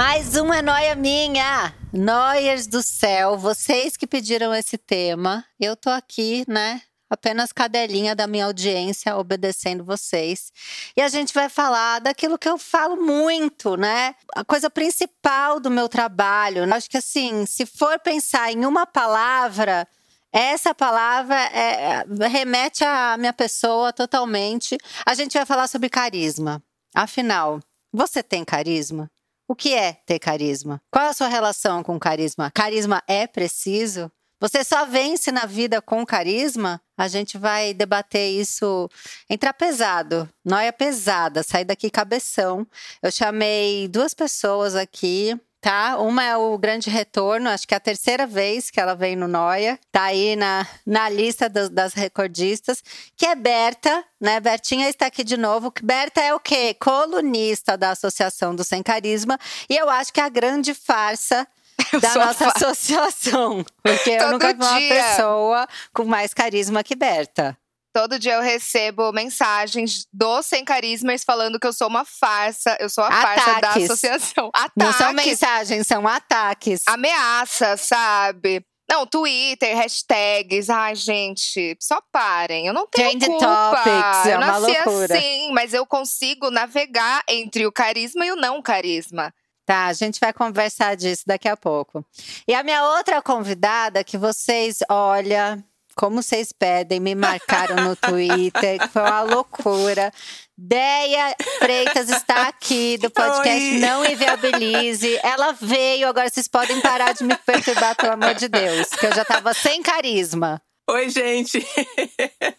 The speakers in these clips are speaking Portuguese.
Mais uma é noia minha. Noias do céu, vocês que pediram esse tema. Eu tô aqui, né? Apenas cadelinha da minha audiência, obedecendo vocês. E a gente vai falar daquilo que eu falo muito, né? A coisa principal do meu trabalho. Acho que assim, se for pensar em uma palavra, essa palavra é, remete à minha pessoa totalmente. A gente vai falar sobre carisma. Afinal, você tem carisma? O que é ter carisma? Qual é a sua relação com carisma? Carisma é preciso? Você só vence na vida com carisma? A gente vai debater isso, entrar pesado, noia pesada, sair daqui cabeção. Eu chamei duas pessoas aqui tá? Uma é o Grande Retorno, acho que é a terceira vez que ela vem no Noia, tá aí na, na lista do, das recordistas, que é Berta, né? Bertinha está aqui de novo. Berta é o quê? Colunista da Associação do Sem Carisma, e eu acho que é a grande farsa eu da nossa associação, porque eu nunca vi uma pessoa com mais carisma que Berta. Todo dia eu recebo mensagens do Sem Carismas falando que eu sou uma farsa. Eu sou a ataques. farsa da associação. Ataques. Não são mensagens, são ataques. Ameaça, sabe? Não, Twitter, hashtags. Ai, gente, só parem. Eu não tenho Trend culpa. Topics, é eu nasci loucura. assim, mas eu consigo navegar entre o carisma e o não carisma. Tá, a gente vai conversar disso daqui a pouco. E a minha outra convidada, que vocês, olha, como vocês pedem, me marcaram no Twitter, foi uma loucura. Deia Freitas está aqui do podcast Oi. Não Inviabilize. Ela veio, agora vocês podem parar de me perturbar, pelo amor de Deus, que eu já tava sem carisma. Oi, gente.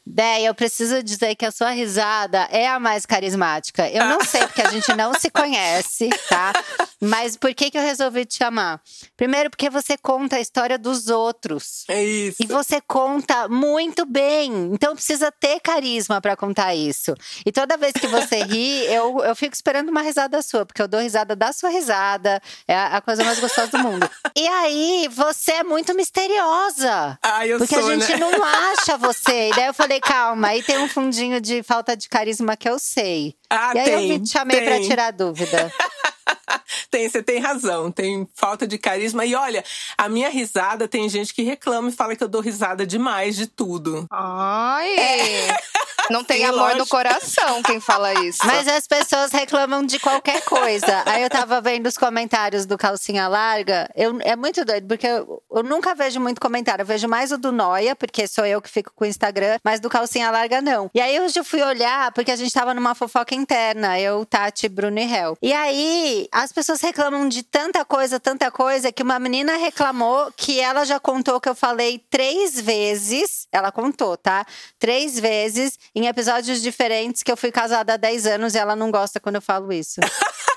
Déia, eu preciso dizer que a sua risada é a mais carismática. Eu não sei porque a gente não se conhece, tá? Mas por que, que eu resolvi te chamar? Primeiro, porque você conta a história dos outros. É isso. E você conta muito bem. Então precisa ter carisma para contar isso. E toda vez que você ri, eu, eu fico esperando uma risada sua, porque eu dou risada da sua risada. É a coisa mais gostosa do mundo. E aí, você é muito misteriosa. Ah, eu porque sou, a gente né? Não acha você. E daí eu falei, calma, aí tem um fundinho de falta de carisma que eu sei. Ah, e aí tem, eu te chamei tem. pra tirar dúvida. tem, você tem razão, tem falta de carisma. E olha, a minha risada tem gente que reclama e fala que eu dou risada demais de tudo. Ai! É. Não tem Sim, amor lógico. no coração quem fala isso. Mas as pessoas reclamam de qualquer coisa. Aí eu tava vendo os comentários do Calcinha Larga. Eu, é muito doido, porque eu, eu, nunca vejo muito comentário. Eu vejo mais o do Noia, porque sou eu que fico com o Instagram, mas do Calcinha Larga não. E aí hoje eu fui olhar, porque a gente tava numa fofoca interna, eu, Tati, Bruno e Hel. E aí as pessoas reclamam de tanta coisa, tanta coisa, que uma menina reclamou que ela já contou que eu falei três vezes. Ela contou, tá? Três vezes em episódios diferentes que eu fui casada há 10 anos e ela não gosta quando eu falo isso.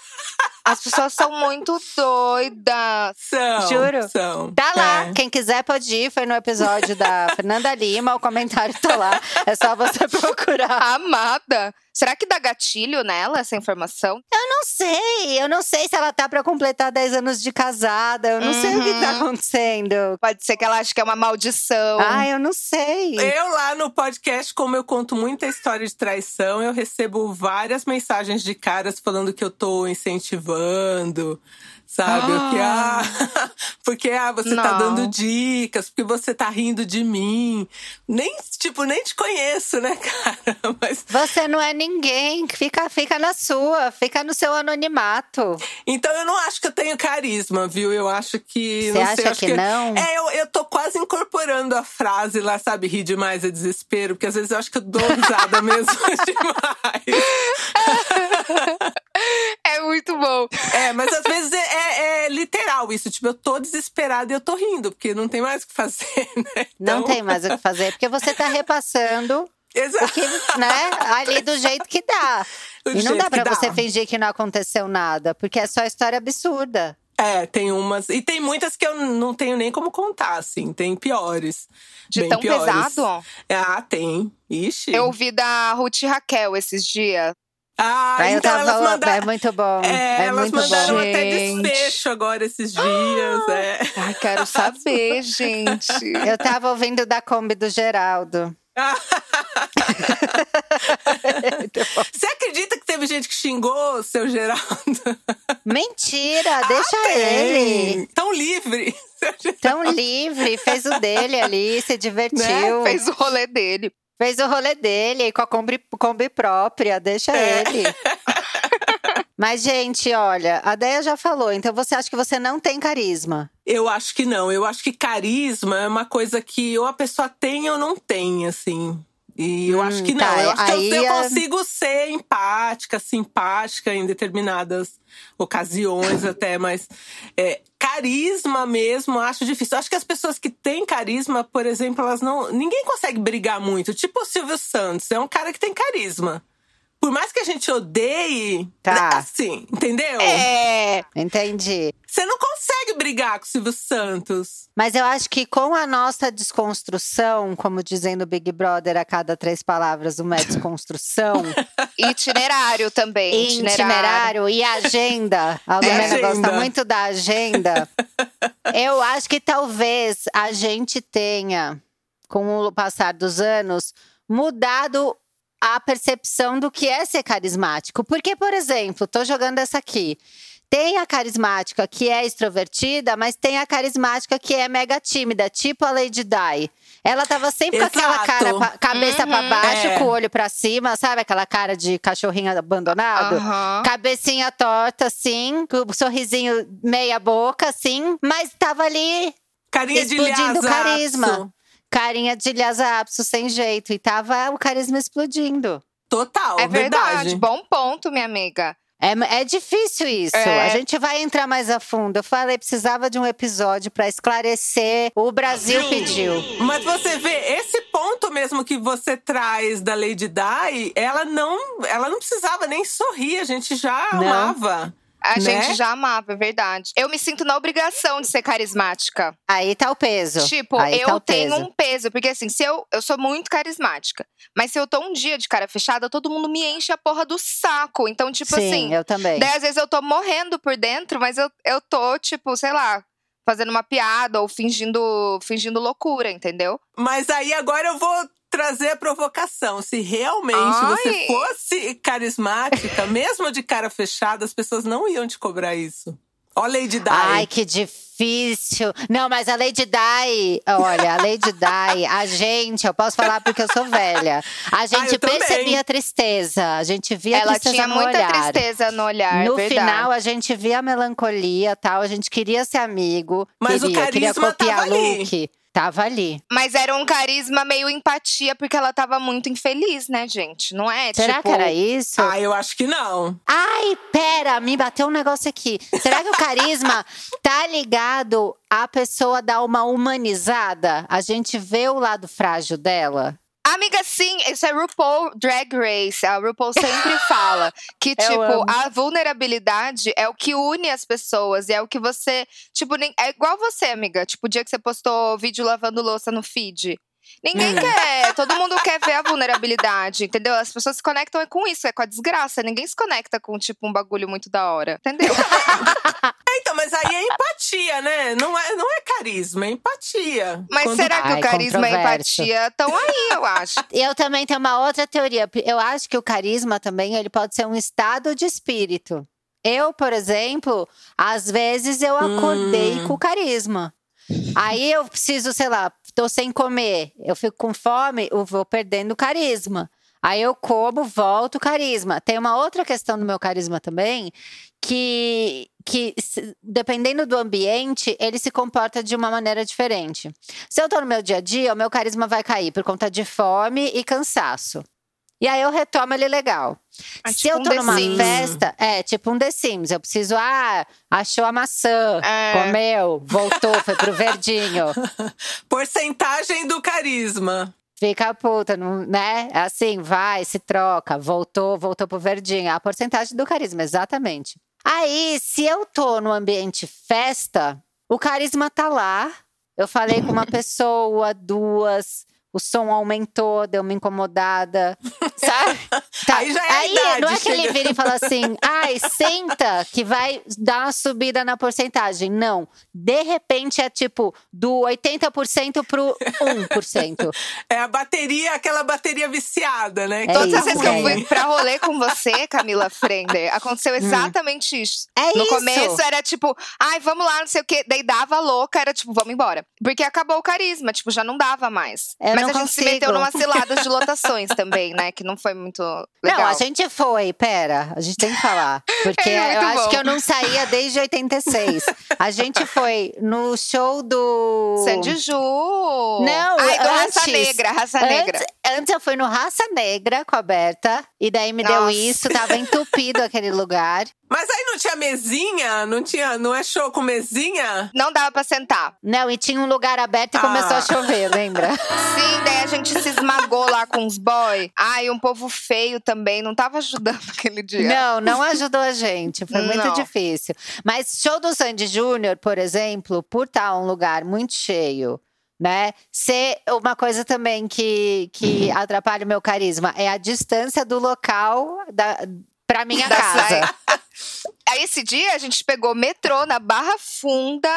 As pessoas são muito doidas. São. Juro. São. Tá lá. É. Quem quiser pode ir. Foi no episódio da Fernanda Lima. O comentário tá lá. É só você procurar. Amada. Será que dá gatilho nela essa informação? Eu não sei. Eu não sei se ela tá para completar 10 anos de casada. Eu não uhum. sei o que tá uhum. acontecendo. Pode ser que ela ache que é uma maldição. Ah, eu não sei. Eu lá no podcast, como eu conto muita história de traição, eu recebo várias mensagens de caras falando que eu tô incentivando sabe? Ah. Que, ah, porque ah, você tá Não. tá dando dicas, porque você tá rindo de mim. Nem, tipo, nem te conheço, né, cara? Mas... Você não é ninguém, fica, fica na sua, fica no seu anonimato. Então eu não acho que eu tenho carisma, viu? Eu acho que. Você acha sei, que, que não? É, eu, eu tô quase incorporando a frase lá, sabe? Rir demais é desespero, porque às vezes eu acho que eu dou risada mesmo demais. É muito bom. É, mas às vezes é, é, é, literal isso. Tipo, eu tô desesperada e eu tô rindo, porque não tem mais o que fazer, né? Então... Não tem mais o que fazer, porque você tá repassando Exato. Porque, né, ali do jeito que dá. e não dá pra você fingir que não aconteceu nada, porque é só história absurda. É, tem umas. E tem muitas que eu não tenho nem como contar, assim. Tem piores. De bem tão piores. pesado? Ah, tem. Ixi. Eu ouvi da Ruth Raquel esses dias. Ah, Aí então elas mandaram. É muito bom. É, é elas muito mandaram bom. até desfecho agora esses dias. É. Ai, quero saber, gente. Eu tava ouvindo da Kombi do Geraldo. Você acredita que teve gente que xingou o seu Geraldo? Mentira, ah, deixa ah, ele. Tão livre. Tão livre, fez o dele ali, se divertiu. Né? Fez o rolê dele. Fez o rolê dele com a Kombi, Kombi própria, deixa é. ele. Mas, gente, olha, a Deia já falou, então você acha que você não tem carisma? Eu acho que não. Eu acho que carisma é uma coisa que ou a pessoa tem ou não tem, assim. E eu hum, acho que não. Tá, eu acho que eu, eu, consigo ser empática, simpática em determinadas ocasiões até, mas é, carisma mesmo, acho difícil. Eu acho que as pessoas que têm carisma, por exemplo, elas não. Ninguém consegue brigar muito. Tipo o Silvio Santos, é um cara que tem carisma por mais que a gente odeie, tá. assim, entendeu? É, entendi. Você não consegue brigar com o Silvio Santos. Mas eu acho que com a nossa desconstrução, como dizendo Big Brother a cada três palavras, uma desconstrução. itinerário também. Itinerário. itinerário e agenda. A Lumena gosta muito da agenda. eu acho que talvez a gente tenha, com o passar dos anos, mudado a percepção do que é ser carismático. Porque, por exemplo, tô jogando essa aqui. Tem a carismática que é extrovertida, mas tem a carismática que é mega tímida, tipo a Lady Di. Ela tava sempre Exato. com aquela cara, cabeça uhum, para baixo, é. com o olho para cima, sabe? Aquela cara de cachorrinho abandonado. Uhum. Cabecinha torta, assim, com o sorrisinho meia boca, assim. Mas tava ali Carinha explodindo de carisma carinha de Lhasa sem jeito. E tava o carisma explodindo. Total, é verdade. verdade. Bom ponto, minha amiga. É, é difícil isso. É. A gente vai entrar mais a fundo. Eu falei, precisava de um episódio para esclarecer. O Brasil Sim. pediu. Mas você vê, esse ponto mesmo que você traz da Lady Di, ela não, ela não precisava nem sorrir, a gente já não. amava. A né? gente já amava, é verdade. Eu me sinto na obrigação de ser carismática. Aí tá o peso. Tipo, Aí eu tá tenho peso. um peso. Porque assim, se eu, eu sou muito carismática. Mas se eu tô um dia de cara fechada, todo mundo me enche a porra do saco. Então, tipo Sim, assim. eu também. Daí às vezes eu tô morrendo por dentro, mas eu, eu tô, tipo, sei lá, fazendo uma piada ou fingindo, fingindo loucura, entendeu? Mas aí agora eu vou trazer a provocação. Se realmente Ai. você fosse carismática, mesmo de cara fechada, as pessoas não iam te cobrar isso. Ó, Lady Di. Ai, que difícil. Não, mas a Lady Di, olha, a Lady Di, a gente, eu posso falar porque eu sou velha. A gente ah, percebia a tristeza, a gente via Ela a tristeza tinha no muita olhar. tristeza no olhar, No verdade. final, a gente via a melancolia, tal, a gente queria ser amigo, mas queria, o carisma queria copiar tava look. Ali. Tava ali. Mas era um carisma meio empatia, porque ela tava muito infeliz, né, gente? Não é? Será tipo... que era isso? Ah, eu acho que não. Ai, pera, me bateu um negócio aqui. Será que o carisma tá ligado à pessoa dar uma humanizada? A gente vê o lado frágil dela? Amiga, sim, isso é RuPaul Drag Race. A RuPaul sempre fala que, tipo, a vulnerabilidade é o que une as pessoas. E é o que você. Tipo, é igual você, amiga. Tipo, o dia que você postou vídeo lavando louça no feed. Ninguém hum. quer, todo mundo quer ver a vulnerabilidade, entendeu? As pessoas se conectam é com isso, é com a desgraça. Ninguém se conecta com, tipo, um bagulho muito da hora, entendeu? então, mas aí é empatia, né? Não é, não é carisma, é empatia. Mas Quando... será que Ai, o carisma e a empatia estão aí, eu acho? Eu também tenho uma outra teoria. Eu acho que o carisma também, ele pode ser um estado de espírito. Eu, por exemplo, às vezes eu acordei hum. com carisma. Aí eu preciso, sei lá, tô sem comer, eu fico com fome, eu vou perdendo carisma. Aí eu como, volto carisma. Tem uma outra questão do meu carisma também, que, que dependendo do ambiente, ele se comporta de uma maneira diferente. Se eu tô no meu dia a dia, o meu carisma vai cair por conta de fome e cansaço. E aí eu retomo ele legal. Ah, Se tipo eu tô um numa festa, é tipo um The Sims. Eu preciso, ah, achou a maçã, é. comeu, voltou, foi pro verdinho. Porcentagem do carisma. Fica puta, não, né? Assim, vai, se troca, voltou, voltou pro verdinho. A porcentagem do carisma, exatamente. Aí, se eu tô no ambiente festa, o carisma tá lá. Eu falei com uma pessoa, duas, o som aumentou, deu uma incomodada, sabe? Tá. Aí já é Aí idade, não é que ele vira e fala assim, ai, senta que vai dar uma subida na porcentagem. Não, de repente é tipo do 80% pro 1%. É a bateria, aquela bateria viciada, né? É Todas as vezes que eu fui pra rolê com você, Camila Frender, aconteceu exatamente isso. É No isso. começo era tipo, ai, vamos lá, não sei o quê. Daí dava louca, era tipo, vamos embora. Porque acabou o carisma, tipo, já não dava mais. Eu Mas a gente se consigo. meteu numa cilada de lotações também, né? Que não foi muito legal. Não, a gente foi, pera, a gente tem que falar. Porque É eu muito acho bom. que eu não saía desde 86. A gente foi no show do. Sandy Ju! Não, Ai, do antes- Raça Negra, Raça Negra. Antes, antes eu fui no Raça Negra com a Berta, e daí me deu Nossa. isso, tava entupido aquele lugar. Mas aí não tinha mesinha? Não tinha, não é show com mesinha? Não dava pra sentar. Não, e tinha um lugar aberto e começou Ah. a chover, lembra? Sim, daí a gente se esmagou lá com os boy. Ai, um povo feio também, não tava ajudando aquele dia. Não, não ajudou a gente. Foi muito Não. difícil. Mas show do Sandy Júnior, por exemplo, por estar um lugar muito cheio, né? Ser uma coisa também que, que atrapalha o meu carisma é a distância do local da, pra minha Da casa. Aí esse dia a gente pegou metrô na Barra Funda.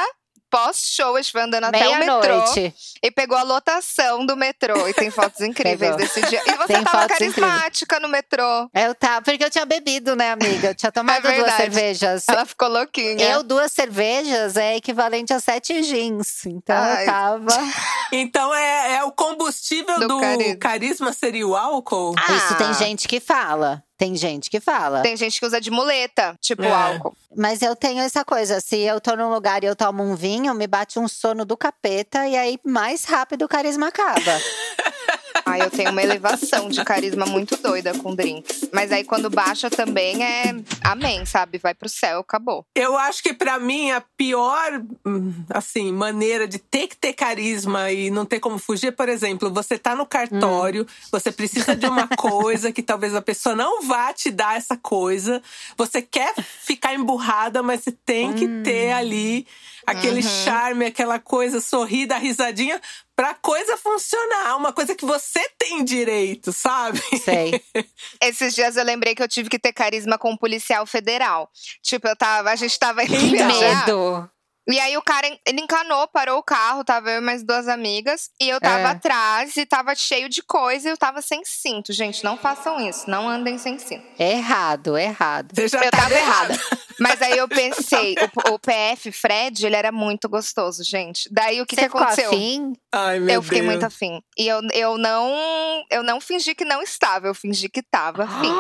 Pós-show, a gente foi andando até o metrô. Meia-noite. E pegou a lotação do metrô. E tem fotos incríveis Pegou. desse dia. E você Tem tava carismática no metrô. Eu tava, porque eu tinha bebido, né, amiga? Eu tinha tomado duas É verdade. cervejas. Ela ficou louquinha. Eu, duas cervejas é equivalente a sete jeans. Então Ai. eu tava. Então é, é o combustível Do do, carisma. carisma. seria o álcool? Isso tem Ah. gente que fala. Tem gente que fala. Tem gente que usa de muleta, tipo É. álcool. Mas eu tenho essa coisa, se eu tô num lugar e eu tomo um vinho, me bate um sono do capeta e aí mais rápido o carisma acaba. Aí eu tenho uma elevação de carisma muito doida com drinks. Mas aí quando baixa também é amém, sabe? Vai pro céu, acabou. Eu acho que pra mim a pior, hum, assim, maneira de ter que ter carisma e não ter como fugir, por exemplo, você tá no cartório, você precisa de uma coisa que talvez a pessoa não vá te dar essa coisa. Você quer ficar emburrada, mas você tem que ter ali aquele charme, aquela coisa, sorrir, dar risadinha pra coisa funcionar, uma coisa que você tem direito, sabe? Sei. Esses dias eu lembrei que eu tive que ter carisma com um policial federal. Tipo, eu tava, a gente tava indo Então. viajar. Medo. E aí o cara, ele encanou, parou o carro, tava eu e mais duas amigas. E eu tava É. atrás e tava cheio de coisa e eu tava sem cinto. Gente, não façam isso, não andem sem cinto. Errado, errado. Você já eu tava errada. errada. Mas aí eu pensei, o, o PF, Fred, ele era muito gostoso, gente. Daí o que, Você que ficou aconteceu? afim? Ai, meu Eu fiquei Deus. muito afim. E eu, eu não eu não fingi que não estava, eu fingi que tava afim.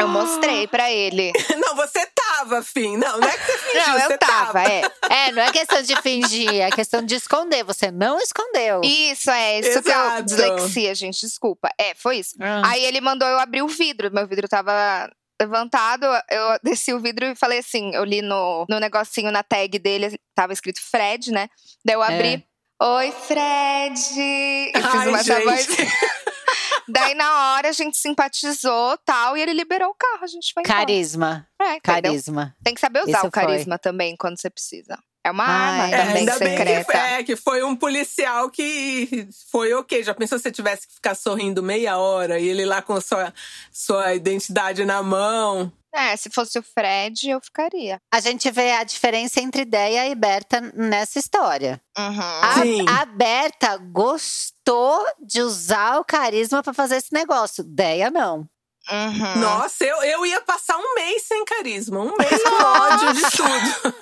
Eu mostrei pra ele. Não, você tava afim. Não, não é que você fingiu, Não, você eu tava, é. É, não é questão de fingir, é questão de esconder. Você não escondeu. Isso, é. Isso que eu. Exato. Dislexia, gente, desculpa. É, foi isso. Ah. Aí ele mandou eu abrir o vidro. Meu vidro tava levantado. Eu desci o vidro e falei assim: eu li no, no negocinho na tag dele, tava escrito Fred, né? Daí eu abri. Oi, Fred! Eu fiz Ai, uma voz. Daí, na hora, a gente simpatizou tal, e ele liberou o carro, a gente foi embora. Carisma, É, carisma. Tem que saber usar Isso o carisma também quando você precisa. É uma Ai, arma é, também ainda bem que, secreta. é, que foi um policial que foi ok. Já pensou se você tivesse que ficar sorrindo meia hora e ele lá com sua, sua identidade na mão? É, se fosse o Fred, eu ficaria. A gente vê a diferença entre Deia e Berta nessa história. Uhum. Sim. A, a Berta gostou de usar o carisma pra fazer esse negócio. Deia não. Uhum. Nossa, eu, eu ia passar um mês sem carisma. Um mês com ódio de tudo.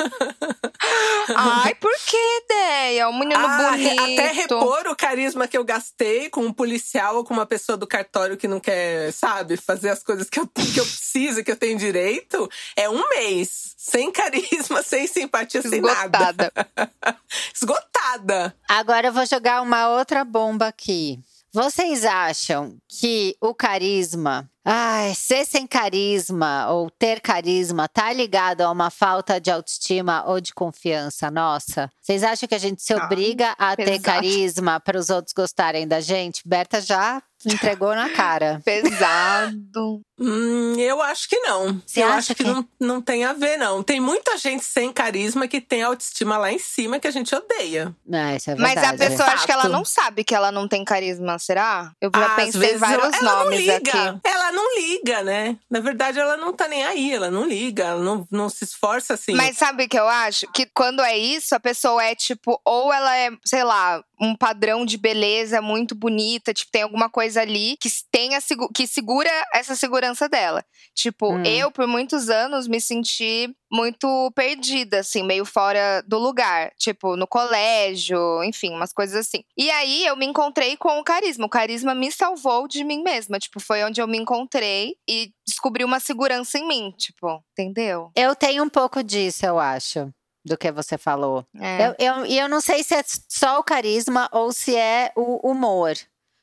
Ai, por que ideia? Um menino Ah, bonito. até repor o carisma que eu gastei com um policial ou com uma pessoa do cartório que não quer, sabe, fazer as coisas que eu, que eu preciso, que eu tenho direito, é um mês. Sem carisma, sem simpatia, sem nada. Esgotada. Esgotada. Agora eu vou jogar uma outra bomba aqui. Vocês acham que o carisma, Ai, ser sem carisma ou ter carisma tá ligado a uma falta de autoestima ou de confiança nossa? Vocês acham que a gente se ah, obriga a Exato. ter carisma para os outros gostarem da gente? Berta já entregou na cara. Pesado. Hum, eu acho que não. Você eu acho que, que, Não, não tem a ver, não. Tem muita gente sem carisma que tem autoestima lá em cima que a gente odeia. É, isso é verdade. Mas a pessoa acha que ela não sabe que ela não tem carisma, será? Eu já Às pensei vezes vários ela nomes não liga. aqui. Ela não liga, né? Na verdade, ela não tá nem aí, ela não liga, ela não, não se esforça assim. Mas sabe o que eu acho? Que quando é isso, a pessoa é tipo, ou ela é, sei lá, um padrão de beleza muito bonita, tipo, tem alguma coisa ali que tenha que segura essa segurança dela. Tipo, hum. eu por muitos anos me senti muito perdida, assim, meio fora do lugar, tipo, no colégio, enfim, umas coisas assim. E aí eu me encontrei com o carisma. O carisma me salvou de mim mesma, tipo, foi onde eu me encontrei e descobri uma segurança em mim, tipo, entendeu? Eu tenho um pouco disso, eu acho do que você falou. É. Eu, eu, eu não sei se é só o carisma ou se é o humor.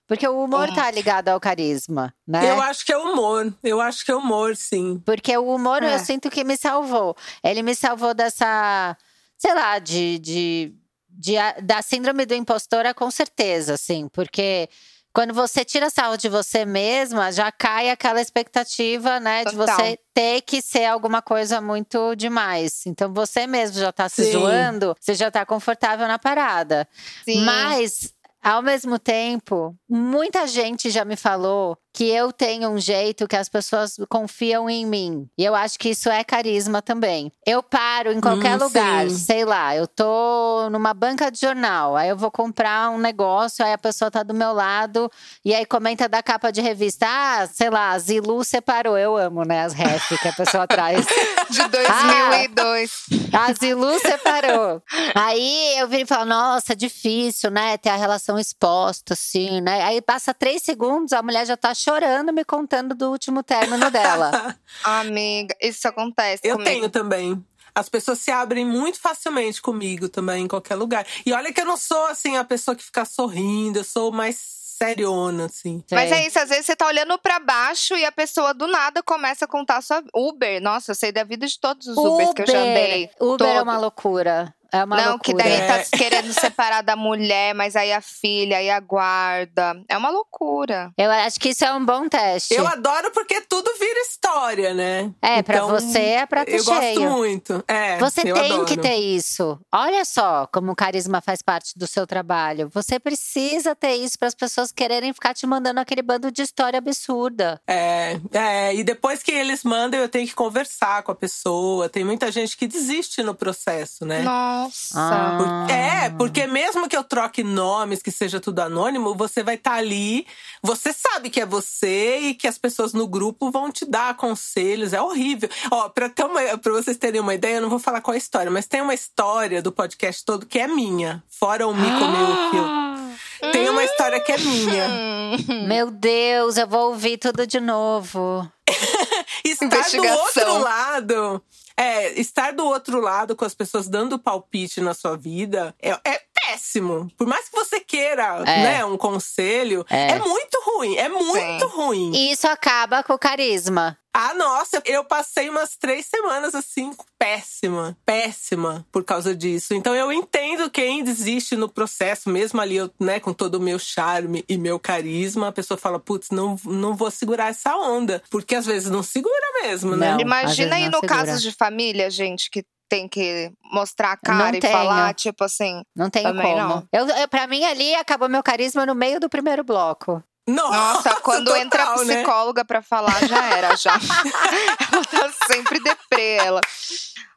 Porque o humor é. tá ligado ao carisma, né? Eu acho que é humor. Eu acho que é humor, sim. Porque o humor é. eu sinto que me salvou. Ele me salvou dessa, sei lá, de, de, de, da síndrome do impostora, com certeza, assim. Porque quando você tira sarro de você mesma, já cai aquela expectativa, né, Total. de você ter que ser alguma coisa muito demais. Então você mesmo já tá se Sim. zoando, você já tá confortável na parada. Sim. Mas ao mesmo tempo, muita gente já me falou que eu tenho um jeito que as pessoas confiam em mim. E eu acho que isso é carisma também. Eu paro em qualquer hum, lugar, sim. sei lá, eu tô numa banca de jornal, aí eu vou comprar um negócio, aí a pessoa tá do meu lado e aí comenta da capa de revista, ah, sei lá, Zilu separou. Eu amo, né, as ref que a pessoa traz. De 2002. Ah, a Zilu separou. Aí eu viro e falo, nossa, difícil, né, ter a relação exposta, assim, né. Aí passa três segundos, a mulher já tá chorando me contando do último término dela. Amiga, isso acontece. Eu comigo. tenho também. As pessoas se abrem muito facilmente comigo também, em qualquer lugar. E olha que eu não sou, assim, a pessoa que fica sorrindo, eu sou mais seriona, assim. Mas é isso, às vezes você tá olhando para baixo e a pessoa do nada começa a contar sua Uber. Nossa, eu sei da vida de todos os Ubers Uber. que eu já andei. Uber Todo. é uma loucura. É uma não, loucura. que daí tá é. querendo separar da mulher, mas aí a filha, aí a guarda. É uma loucura. Eu acho que isso é um bom teste. Eu adoro porque tudo vira história, né? É, então, pra você é prato eu cheio. Eu gosto muito. É, você tem adoro. que ter isso. Olha só como o carisma faz parte do seu trabalho. Você precisa ter isso para as pessoas quererem ficar te mandando aquele bando de história absurda. É, é, e depois que eles mandam, eu tenho que conversar com a pessoa. Tem muita gente que desiste no processo, né? Nossa. Nossa! Ah. É, porque mesmo que eu troque nomes, que seja tudo anônimo, você vai estar tá ali. Você sabe que é você e que as pessoas no grupo vão te dar conselhos. É horrível. Ó, pra, ter uma, pra vocês terem uma ideia, eu não vou falar qual é a história, mas tem uma história do podcast todo que é minha. Fora o Mico meu que eu. Tem uma história que é minha. Meu Deus, eu vou ouvir tudo de novo. Estar do outro lado é, estar do outro lado com as pessoas dando palpite na sua vida é, é péssimo. Por mais que você queira, é. né, um conselho, é. é muito ruim. É muito Sim. ruim. E isso acaba com o carisma. Ah, nossa, eu passei umas três semanas assim, péssima, péssima por causa disso. Então eu entendo quem desiste no processo, mesmo ali, eu, né, com todo o meu charme e meu carisma, a pessoa fala, putz, não, não vou segurar essa onda. Porque às vezes não segura mesmo, né? Não, Imagina aí no caso de família, gente, que tem que mostrar a cara e falar, tipo assim. Não tem como. Não. Eu, eu, pra mim, ali acabou meu carisma no meio do primeiro bloco. Nossa, Nossa quando total, entra a né? psicóloga né? pra falar, já era, já. ela tá sempre deprê, ela.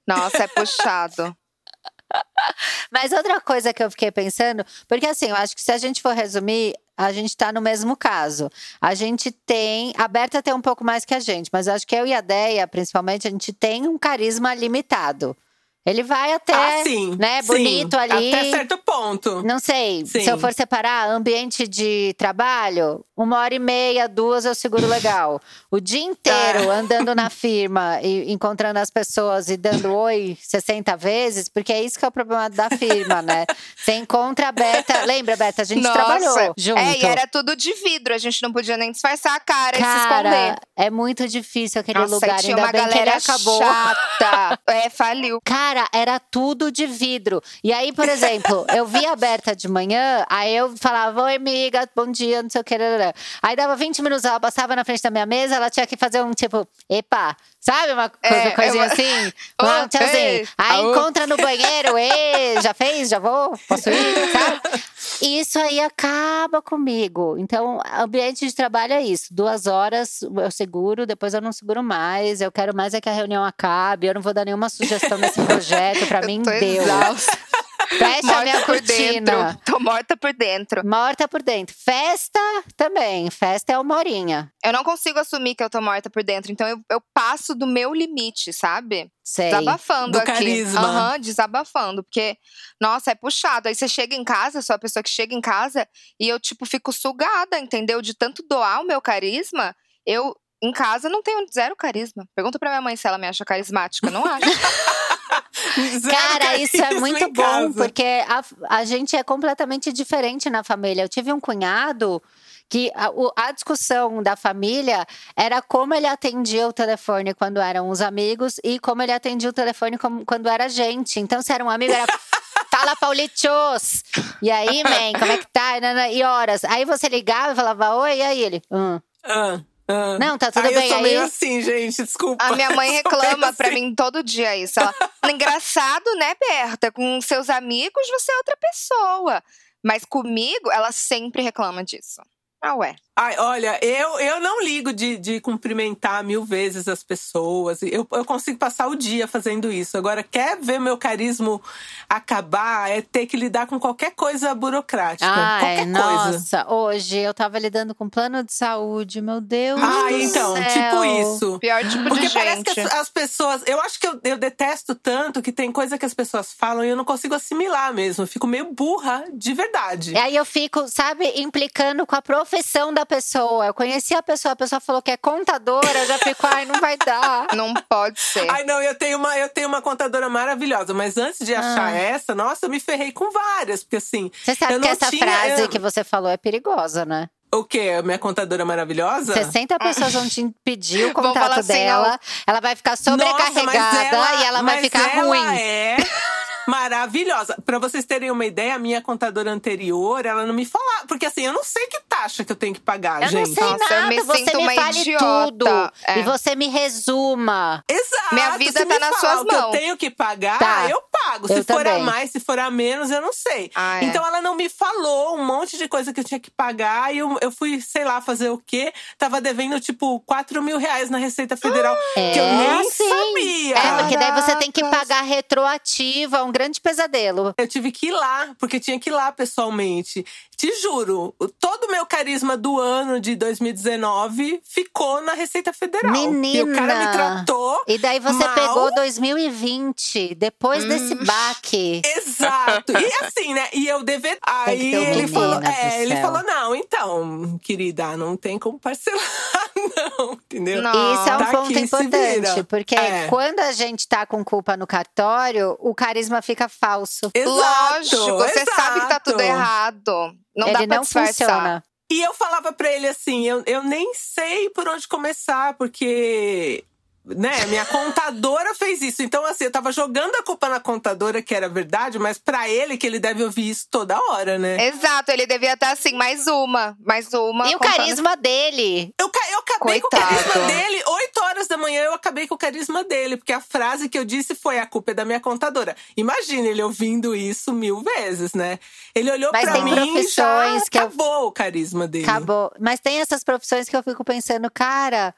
Nossa, é puxado. Mas outra coisa que eu fiquei pensando, porque assim, eu acho que se a gente for resumir, a gente está no mesmo caso. A gente tem. A Berta tem um pouco mais que a gente, mas acho que eu e a Deia, principalmente, a gente tem um carisma limitado. Ele vai até, ah, sim, né, bonito sim, ali. Até certo ponto. Não sei, sim. se eu for separar ambiente de trabalho, uma hora e meia, duas eu seguro legal. O dia inteiro é. andando na firma e encontrando as pessoas e dando oi 60 vezes, porque é isso que é o problema da firma, né? Você encontra a Beta, lembra, Beta? A gente Nossa. trabalhou junto. É, e era tudo de vidro, a gente não podia nem disfarçar a cara, cara e se esconder. É muito difícil aquele Nossa, lugar, ainda bem que ele acabou. Chata. é, faliu. Cara, Cara, era tudo de vidro. E aí, por exemplo, eu via aberta de manhã, aí eu falava, oi, amiga, bom dia, não sei o que. Aí dava 20 minutos, ela passava na frente da minha mesa, ela tinha que fazer um tipo, epa, Sabe uma é, coisinha eu... assim? Um tchauzinho. Aí encontra no banheiro, e já fez? Já vou? Posso ir? Sabe? Isso aí acaba comigo. Então, ambiente de trabalho é isso. Duas horas eu seguro, depois eu não seguro mais. Eu quero mais é que a reunião acabe. Eu não vou dar nenhuma sugestão nesse projeto. Pra mim, deu. Exausta. Fecha morta a minha por cortina. Dentro. Tô morta por dentro. Morta por dentro. Festa também. Festa é uma horinha. Eu não consigo assumir que eu tô morta por dentro. Então eu, eu passo do meu limite, sabe? Sei. Desabafando do aqui. Carisma. Aham, uhum, desabafando. Porque, nossa, é puxado. Aí você chega em casa, sou a pessoa que chega em casa e eu, tipo, fico sugada, entendeu? De tanto doar o meu carisma, eu, em casa, não tenho zero carisma. Pergunta pra minha mãe se ela me acha carismática. Não acho. Cara, isso é muito bom, casa. porque a, a gente é completamente diferente na família. Eu tive um cunhado que a, a, discussão da família era como ele atendia o telefone quando eram os amigos e como ele atendia o telefone como, quando era gente. Então, se era um amigo, era. Fala, Paulitos! E aí, man, como é que tá? E horas. Aí você ligava e falava, oi, e aí ele. Hum. Ah. Ah. Não, tá tudo bem. Eu sou aí... meio assim, gente, desculpa. A minha mãe reclama assim. pra mim todo dia isso. Ela, engraçado, né, Berta? Com seus amigos você é outra pessoa. Mas comigo, ela sempre reclama disso. Ah, ué. Ai, olha, eu, eu não ligo de, de cumprimentar mil vezes as pessoas. Eu, eu consigo passar o dia fazendo isso. Agora, quer ver meu carisma acabar? É ter que lidar com qualquer coisa burocrática. Ai, qualquer nossa, coisa. hoje eu tava lidando com plano de saúde, meu Deus. Ah, do então, céu. tipo isso. Pior tipo Porque de parece gente. que as, as, pessoas. Eu acho que eu, eu detesto tanto que tem coisa que as pessoas falam e eu não consigo assimilar mesmo. Eu fico meio burra, de verdade. E aí eu fico, sabe, implicando com a profissão da pessoa. Eu conheci a pessoa, a pessoa falou que é contadora, eu já fico, ai, não vai dar. Não pode ser. Ai, não, eu tenho uma, eu tenho uma contadora maravilhosa, mas antes de achar ah. essa, nossa, eu me ferrei com várias, porque assim. Você sabe que essa tinha, frase eu... que você falou é perigosa, né? O quê? Minha contadora maravilhosa? 60 pessoas vão te pedir o contato assim, dela. Ela vai ficar sobrecarregada Nossa, ela, e ela vai ficar ela ruim. É maravilhosa. Para vocês terem uma ideia, a minha contadora anterior, ela não me falava. Porque assim, eu não sei que taxa que eu tenho que pagar, eu gente. não sei Nossa, nada, me você me fale idiota. tudo. É. E você me resuma. Exato. Minha vida se tá me nas suas o que mãos. eu tenho que pagar, tá. eu pago. Se eu for também. a mais, se for a menos, eu não sei. Ah, é. Então ela não me falou um monte de coisa que eu tinha que pagar. E eu, eu fui, sei lá, fazer o quê? Tava devendo, tipo, 4 mil reais na Receita Federal. É, que eu nem assim. sabia. É, porque daí você tem que pagar retroativa, um grande pesadelo. Eu tive que ir lá, porque tinha que ir lá pessoalmente. Te juro, todo o meu carisma do ano de 2019 ficou na Receita Federal. Menina! E o cara me tratou. E daí você mal. pegou 2020, depois hum. desse baque. Exato. E assim, né? E eu dever. Aí ele falou, é, ele falou: não, então, querida, não tem como parcelar, não, entendeu? Não. Isso é um Daqui ponto importante, porque É. quando a gente tá com culpa no cartório, o carisma fica falso. Exato, Lógico, você sabe que tá tudo exato. errado. Não Ele dá pra não disfarçar. funciona. E eu falava pra ele assim: eu, eu nem sei por onde começar, porque. Né, minha contadora fez isso. Então, assim, eu tava jogando a culpa na contadora, que era verdade, mas pra ele, que ele deve ouvir isso toda hora, né? Exato, ele devia estar assim, mais uma, mais uma. E o carisma dele? Eu, ca- eu acabei com o Coitado. carisma dele. Oito horas da manhã eu acabei com o carisma dele. Porque a frase que eu disse foi: a culpa é da minha contadora. Imagina ele ouvindo isso mil vezes, né? Ele olhou Mas pra tem mim e já profissões que eu- acabou o carisma dele. Acabou. Mas tem essas profissões que eu fico pensando, cara.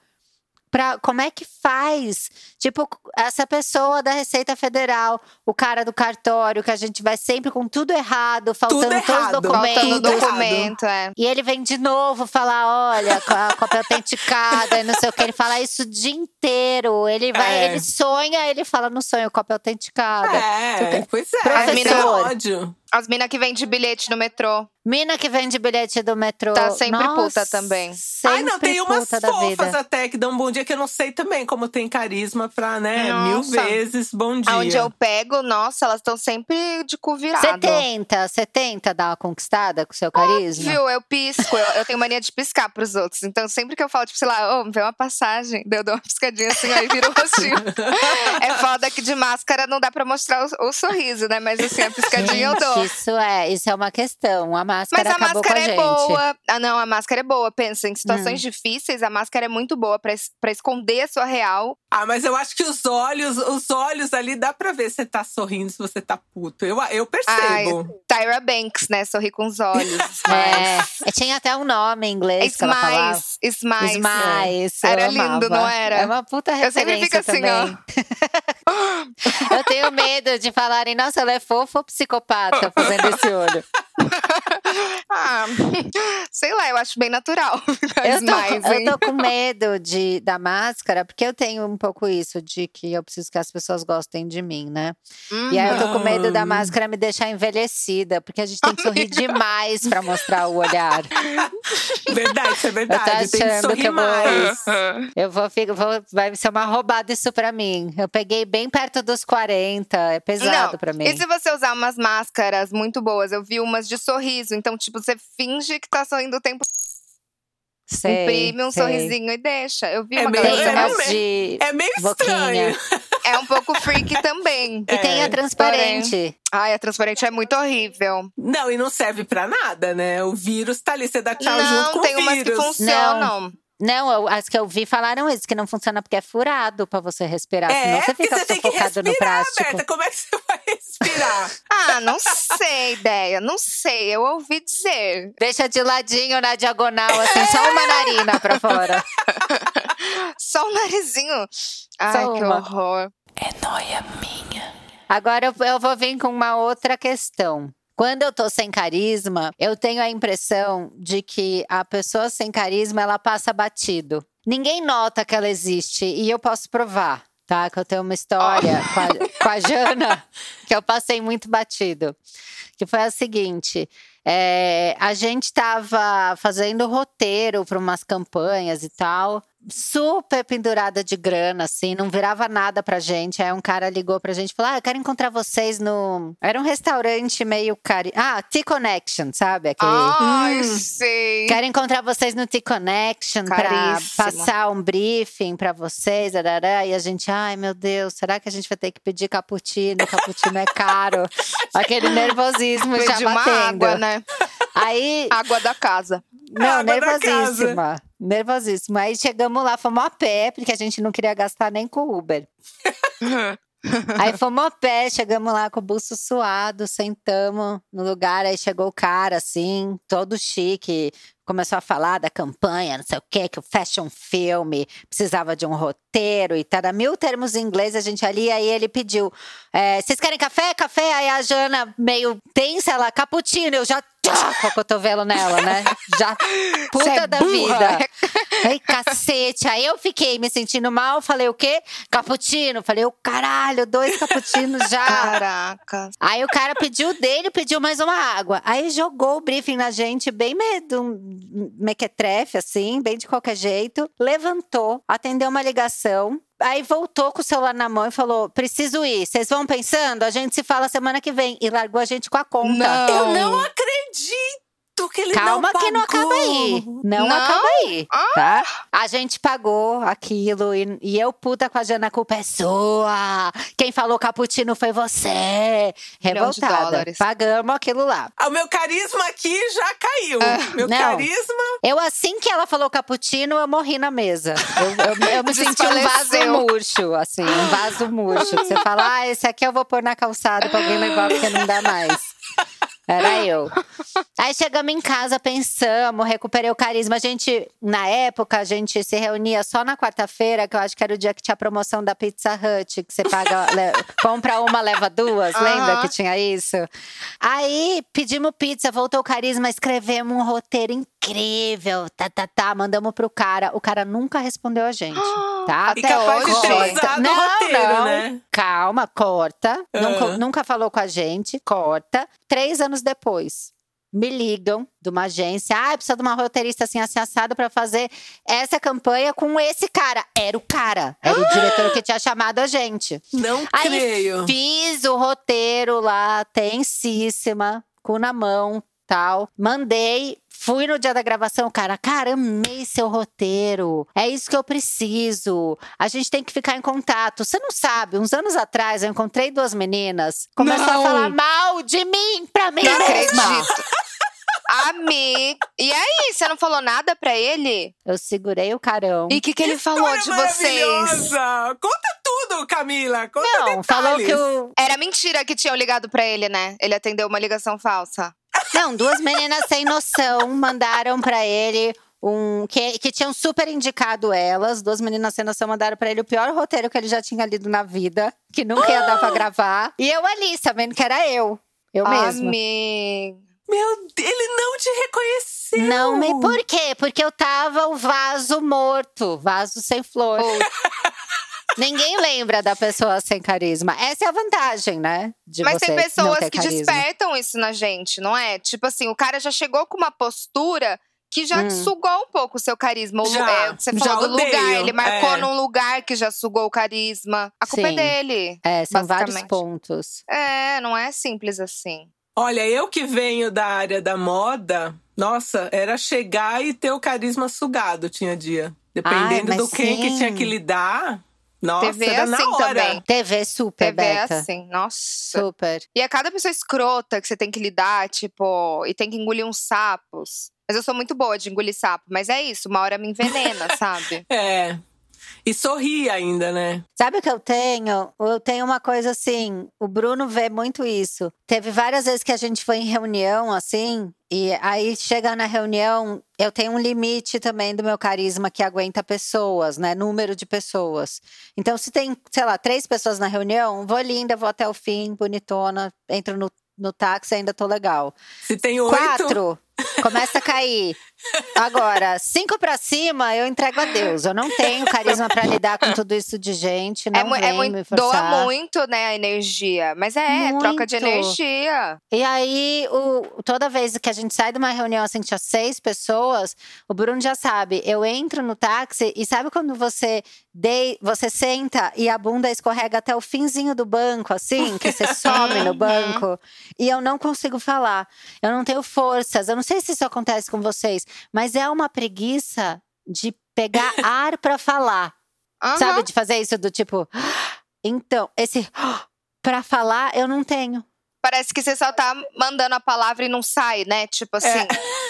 Pra, como é que faz? Tipo, essa pessoa da Receita Federal, o cara do cartório, que a gente vai sempre com tudo errado, faltando tudo todos os documentos. Faltando documento, é. E ele vem de novo falar: olha, com a cópia autenticada e não sei o que. Ele fala isso o dia inteiro. Ele vai, é. ele sonha, ele fala no sonho, cópia autenticada. É, pois é. Professor. É ódio. As minas que vendem bilhete no metrô. Mina que vende bilhete do metrô. Tá sempre Nossa, puta também. Sempre Ai, não, tem umas fofas até que dão um bom dia que eu não sei também como tem carisma pra, né? Nossa. Mil vezes bom dia. Onde eu pego, nossa, elas estão sempre de cu virado. Você tenta, você tenta dar uma conquistada com seu carisma? Óbvio, eu pisco. eu, eu, tenho mania de piscar pros outros. Então sempre que eu falo, tipo, sei lá, oh, vê uma passagem, eu dou uma piscadinha assim, aí vira o rostinho. é foda que de máscara não dá pra mostrar o, o sorriso, né? Mas assim, a piscadinha Gente, eu dou. Isso é, isso é uma questão. A máscara Mas a acabou máscara é boa. Ah, não, a máscara é boa. Pensa, em situações hum. difíceis, a máscara é muito boa pra, pra esconder a sua real. Ah, mas eu acho que os olhos, os olhos ali dá pra ver se você tá sorrindo, se você tá puto. Eu, eu percebo. Ai, Tyra Banks, né? Sorri com os olhos. é. Tinha até um nome em inglês. Smiles. Smiles. Smiles. Era lindo, não era? É uma puta referência Eu sempre fico assim, também. ó. eu tenho medo de falarem, nossa, ela é fofa ou psicopata fazendo esse olho. ah, sei lá, eu acho bem natural. Eu tô, mais, eu tô com medo de, da máscara, porque eu tenho um pouco isso, de que eu preciso que as pessoas gostem de mim, né? Uhum. E aí eu tô com medo da máscara me deixar envelhecida, porque a gente tem que sorrir demais pra mostrar o olhar. Verdade, isso é verdade. Eu tô achando que, que eu vou. Eu vou, vou. Vai ser uma roubada isso pra mim. Eu peguei bem perto dos 40, é pesado Não, pra mim. E se você usar umas máscaras muito boas? Eu vi umas de sorriso. Então, tipo, você finge que tá sorrindo o tempo Sei, Imprime um sei. sorrisinho e deixa. Eu vi é uma meio, galera é, meio, de é meio estranho. É um pouco freak também. E é. tem a transparente. Porém, ai, a transparente é muito horrível. Não, e não serve pra nada, né? O vírus tá ali, você dá tchau não, junto com o vírus. Não, tem umas que funcionam. Não. Não, eu, as que eu vi falaram isso, que não funciona porque é furado pra você respirar. É, senão você fica você sufocado no plástico. Berta, como é que você vai respirar? ah, não sei, ideia. Não sei, eu ouvi dizer. Deixa de ladinho na diagonal, assim, só uma narina pra fora. só o narizinho. Ai, só que uma. horror. É noia minha. Agora eu, eu vou vir com uma outra questão. Quando eu tô sem carisma, eu tenho a impressão de que a pessoa sem carisma ela passa batido. Ninguém nota que ela existe e eu posso provar, tá? Que eu tenho uma história oh. com, a, com a Jana que eu passei muito batido. Que foi a seguinte: é, a gente estava fazendo roteiro para umas campanhas e tal super pendurada de grana, assim, não virava nada pra gente. Aí um cara ligou pra gente e falou: Ah, eu quero encontrar vocês no. Era um restaurante meio cari. Ah, T-Connection, sabe? Aquele. Ai, hum. sei. Quero encontrar vocês no T-Connection pra passar um briefing pra vocês. Arará. E a gente, ai meu Deus, será que a gente vai ter que pedir cappuccino? Cappuccino é caro. Aquele nervosismo já batendo. Uma água, né? Aí. Água da casa. Não, nervosíssima. Nervosíssima. Aí chegamos lá, fomos a pé, porque a gente não queria gastar nem com Uber. aí fomos a pé, chegamos lá com o busto suado, sentamos no lugar, aí chegou o cara assim, todo chique, começou a falar da campanha, não sei o quê, que o fashion filme precisava de um roteiro e tal. Mil termos em inglês a gente ali, aí ele pediu: é, vocês querem café? Café? Aí a Jana, meio tensa, ela, cappuccino, eu já com o cotovelo nela, né? Já puta é da vida. Ai, cacete. Aí eu fiquei me sentindo mal, falei o quê? Cappuccino. Falei, o caralho, dois cappuccinos já. Caraca. Aí o cara pediu dele, pediu mais uma água. Aí jogou o briefing na gente, bem medo, mequetrefe, assim, bem de qualquer jeito. Levantou, atendeu uma ligação. Aí voltou com o celular na mão e falou: preciso ir. Vocês vão pensando? A gente se fala semana que vem. E largou a gente com a conta. Não. Eu não acredito! Que ele Calma não que não acaba aí. Não, não? acaba aí, ah. tá? A gente pagou aquilo e, e, eu puta com a Jana, a culpa é sua. Quem falou cappuccino foi você. Revoltada. Pagamos aquilo lá. Ah, o meu carisma aqui já caiu. Ah, meu não. carisma… Eu, assim que ela falou cappuccino, eu morri na mesa. Eu, eu, eu me senti um vaso murcho, assim. Um vaso murcho. Você fala, ah, esse aqui eu vou pôr na calçada pra alguém levar, porque não dá mais. Era eu. Aí chegamos em casa, pensamos, recuperei o carisma. A gente, na época, a gente se reunia só na quarta-feira, que eu acho que era o dia que tinha a promoção da Pizza Hut, que você paga, compra uma, leva duas. Uhum. Lembra que tinha isso? Aí pedimos pizza, voltou o carisma, escrevemos um roteiro incrível. Tá, tá, tá. Mandamos pro cara. O cara nunca respondeu a gente. Tá? Até hoje. Corta. Não, roteiro, não. Né? Calma, corta. Uhum. Nunca, nunca falou com a gente, corta. Três anos depois me ligam de uma agência. Ah, precisa de uma roteirista assim, assim assado para fazer essa campanha com esse cara. Era o cara. Era o diretor que tinha chamado a gente. Não Aí creio. Fiz o roteiro lá, tensíssima, com na mão, tal. Mandei. Fui no dia da gravação, cara, cara, amei seu roteiro. É isso que eu preciso. A gente tem que ficar em contato. Você não sabe, uns anos atrás eu encontrei duas meninas, começaram a falar mal de mim pra mim não mesma. Acredito. Amigo. E aí, você não falou nada pra ele? Eu segurei o carão. E o que, que ele falou de vocês? Conta tudo, Camila. Conta não, detalhes. falou que eu... Era mentira que tinham ligado pra ele, né? Ele atendeu uma ligação falsa. Não, duas meninas sem noção mandaram para ele um que, que tinham super indicado elas. Duas meninas sem noção mandaram para ele o pior roteiro que ele já tinha lido na vida, que nunca ia dar pra gravar. E eu ali, sabendo que era eu. Eu mesma. Amiga. Meu, ele não te reconheceu. Não, mas por quê? Porque eu tava o vaso morto, vaso sem flor. Ninguém lembra da pessoa sem carisma. Essa é a vantagem, né? De Mas tem pessoas que carisma. despertam isso na gente, não é? Tipo assim, o cara já chegou com uma postura que já hum. sugou um pouco o seu carisma. Já, é, você falou do odeio, lugar, ele marcou é. num lugar que já sugou o carisma. A culpa é Sim. é dele. É, são vários pontos. É, não é simples assim. Olha, eu que venho da área da moda, nossa, era chegar e ter o carisma sugado, tinha dia. Dependendo Ai, do quem sim. que tinha que lidar. Nossa, TV era assim na hora. também. TV super, TV Beta. assim, nossa. Super. E é cada pessoa escrota que você tem que lidar, tipo, e tem que engolir uns sapos. Mas eu sou muito boa de engolir sapo, mas é isso, uma hora me envenena, sabe? É. E sorri ainda, né? Sabe o que eu tenho? Eu tenho uma coisa assim, o Bruno vê muito isso. Teve várias vezes que a gente foi em reunião, assim, e aí chega na reunião, eu tenho um limite também do meu carisma que aguenta pessoas, né? Número de pessoas. Então, se tem, sei lá, três pessoas na reunião, vou linda, vou até o fim, bonitona, entro no, no táxi, ainda tô legal. Se tem oito. Quatro. Começa a cair. Agora, cinco pra cima, eu entrego a Deus. Eu não tenho carisma para lidar com tudo isso de gente. Não é, é muito. Doa muito, né, a energia. Mas é, muito. troca de energia. E aí, o, toda vez que a gente sai de uma reunião assim, tinha seis pessoas, o Bruno já sabe. Eu entro no táxi e sabe quando você de, você senta e a bunda escorrega até o finzinho do banco, assim, que você some no banco. E eu não consigo falar. Eu não tenho forças. Eu não sei se isso acontece com vocês, mas é uma preguiça de pegar ar para falar. Uhum. Sabe? De fazer isso do tipo. Então, esse para falar eu não tenho. Parece que você só tá mandando a palavra e não sai, né? Tipo assim,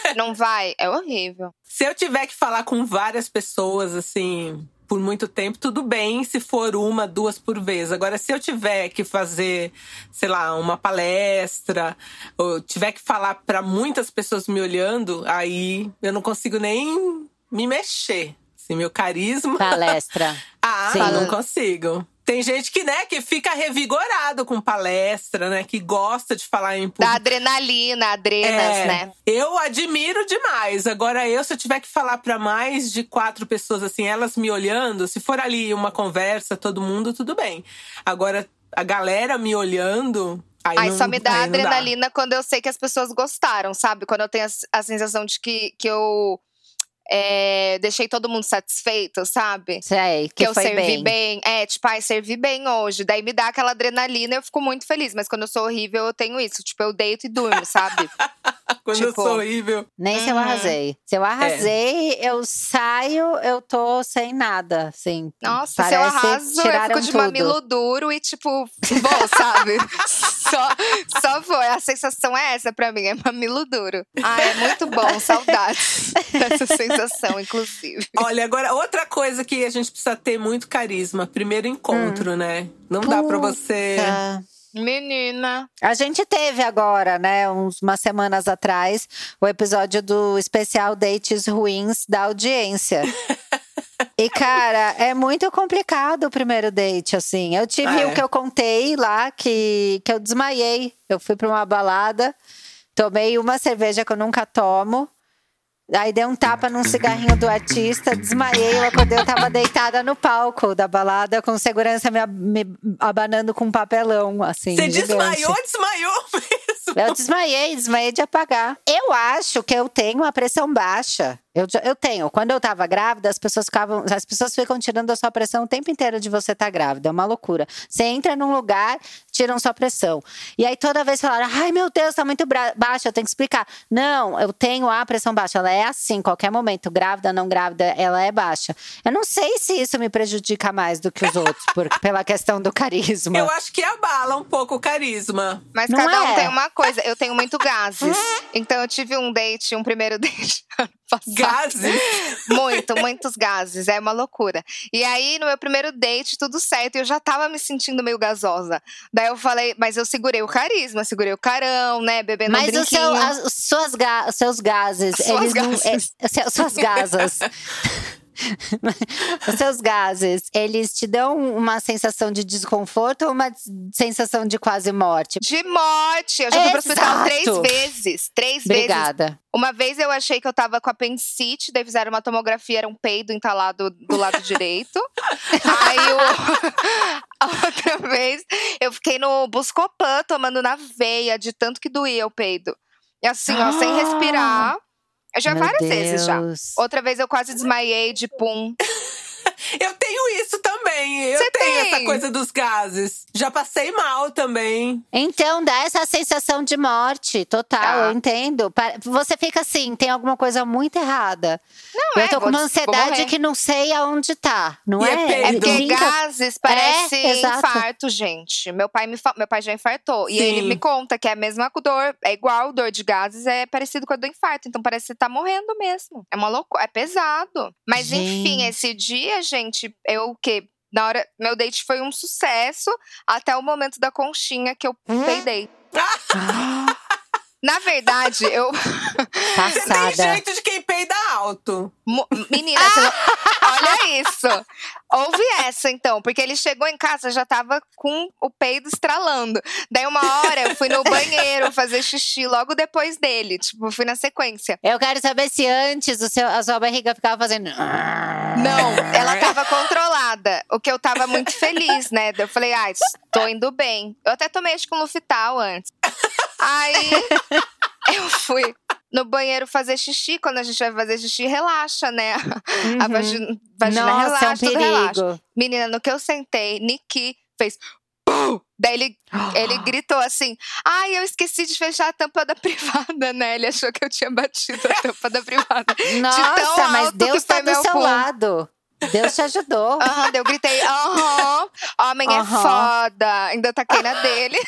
é. não vai. É horrível. Se eu tiver que falar com várias pessoas, assim, por muito tempo, tudo bem se for uma, duas por vez. Agora, se eu tiver que fazer, sei lá, uma palestra, ou tiver que falar para muitas pessoas me olhando, aí eu não consigo nem me mexer. Assim, meu carisma. Palestra. ah, Sim. não consigo. Tem gente que, né, que fica revigorado com palestra, né? Que gosta de falar em público. Da adrenalina, adrenas, é, né? Eu admiro demais. Agora, eu, se eu tiver que falar para mais de quatro pessoas, assim, elas me olhando, se for ali uma conversa, todo mundo, tudo bem. Agora, a galera me olhando, Aí, não, só me dá adrenalina dá. quando eu sei que as pessoas gostaram, sabe? Quando eu tenho a, a sensação de que, que eu é, deixei todo mundo satisfeito, sabe? Sei, que, que eu servi bem. bem. É, tipo, ai, servi bem hoje. Daí me dá aquela adrenalina e eu fico muito feliz. Mas quando eu sou horrível, eu tenho isso. Tipo, eu deito e durmo, sabe? quando tipo, eu sou horrível. Nem se eu uhum. arrasei. Se eu arrasei, é. eu saio, eu tô sem nada, assim. Nossa, se eu arraso, eu fico de tudo. mamilo duro e, tipo, bom, sabe? só, só foi. A sensação é essa pra mim, é mamilo duro. Ah, é muito bom, saudades dessa sensação, inclusive. Olha, agora, outra coisa que a gente precisa ter muito carisma. Primeiro encontro, hum. né? Não Puta. dá pra você Menina. A gente teve agora, né, uns, umas semanas atrás, o episódio do especial Dates Ruins da audiência. E, cara, é muito complicado o primeiro date, assim. Eu tive o que eu contei lá, que, que eu desmaiei. Eu fui pra uma balada, tomei uma cerveja que eu nunca tomo. Aí dei um tapa num cigarrinho do artista, desmaiei, eu acordei, eu tava deitada no palco da balada, com segurança me, me abanando com um papelão, assim. Você desmaiou, desmaiou mesmo? Eu desmaiei, desmaiei de apagar. Eu acho que eu tenho a pressão baixa. Eu, eu tenho. Quando eu tava grávida, as pessoas ficavam. As pessoas ficam tirando a sua pressão o tempo inteiro de você estar tá grávida. É uma loucura. Você entra num lugar, tiram sua pressão. E aí toda vez falaram: ai meu Deus, tá muito baixa, eu tenho que explicar. Não, eu tenho a pressão baixa. Ela é assim, qualquer momento, grávida, não grávida, ela é baixa. Eu não sei se isso me prejudica mais do que os outros, por, pela questão do carisma. Eu acho que abala um pouco o carisma. Mas não cada um é. tem uma coisa. Eu tenho muito gases. então eu tive um date, um primeiro date Gases? Muito, muitos gases. É uma loucura. E aí, no meu primeiro date, tudo certo. E eu já tava me sentindo meio gasosa. Daí eu falei, mas eu segurei o carisma, segurei o carão, né? Bebendo mas um o seu, as, os suas seus gases, as eles gases. não. É, suas gasas. Os seus gases, eles te dão uma sensação de desconforto ou uma sensação de quase morte? De morte! Eu já fui pro hospital três vezes. Três Obrigada. vezes. Uma vez eu achei que eu tava com apendicite, daí fizeram uma tomografia, era um peido entalado do lado direito. Aí eu, a outra vez eu fiquei no Buscopan tomando na veia de tanto que doía o peido. E assim, ó, sem respirar. Já Meu várias Deus. vezes já. Outra vez eu quase desmaiei de pum. Eu tenho Eu Você tenho tem? essa coisa dos gases. Já passei mal também. Então dá essa sensação de morte total, ah. eu entendo. Você fica assim, tem alguma coisa muito errada. Não, eu é, tô com uma ansiedade que não sei aonde tá, não e é? É, é porque gases parece é, infarto, gente. Meu pai, me meu pai já infartou. Sim. E ele me conta que é a mesma dor, é igual dor de gases, é parecido com a do infarto. Então parece que você tá morrendo mesmo. É uma loucura, é pesado. Mas gente. enfim, esse dia, gente, eu o quê? Na hora, meu date foi um sucesso até o momento da conchinha que eu hum? peidei. Na verdade, eu. Passada. Você tem jeito de quem peida alto. Menina, você... olha isso. Ouve essa, então, porque ele chegou em casa já tava com o peido estralando. Daí, uma hora, eu fui no banheiro fazer xixi logo depois dele. Tipo, fui na sequência. Eu quero saber se antes o seu, a sua barriga ficava fazendo. Não, ela tava controlada. O que eu tava muito feliz, né? Eu falei, ah, tô indo bem. Eu até tomei acho que um Lufital antes. Aí eu fui no banheiro fazer xixi. Quando a gente vai fazer xixi, relaxa, né? Uhum. A vagina, vagina Nossa, relaxa, é um relaxa. Menina, no que eu sentei, Niki fez. Pum! Daí ele, ele gritou assim: Ai, eu esqueci de fechar a tampa da privada, né? Ele achou que eu tinha batido a tampa da privada. Nossa, de mas Deus tá do seu pum. lado. Deus te ajudou. Uhum, eu gritei, aham, homem uhum. é foda. Ainda taquei na dele.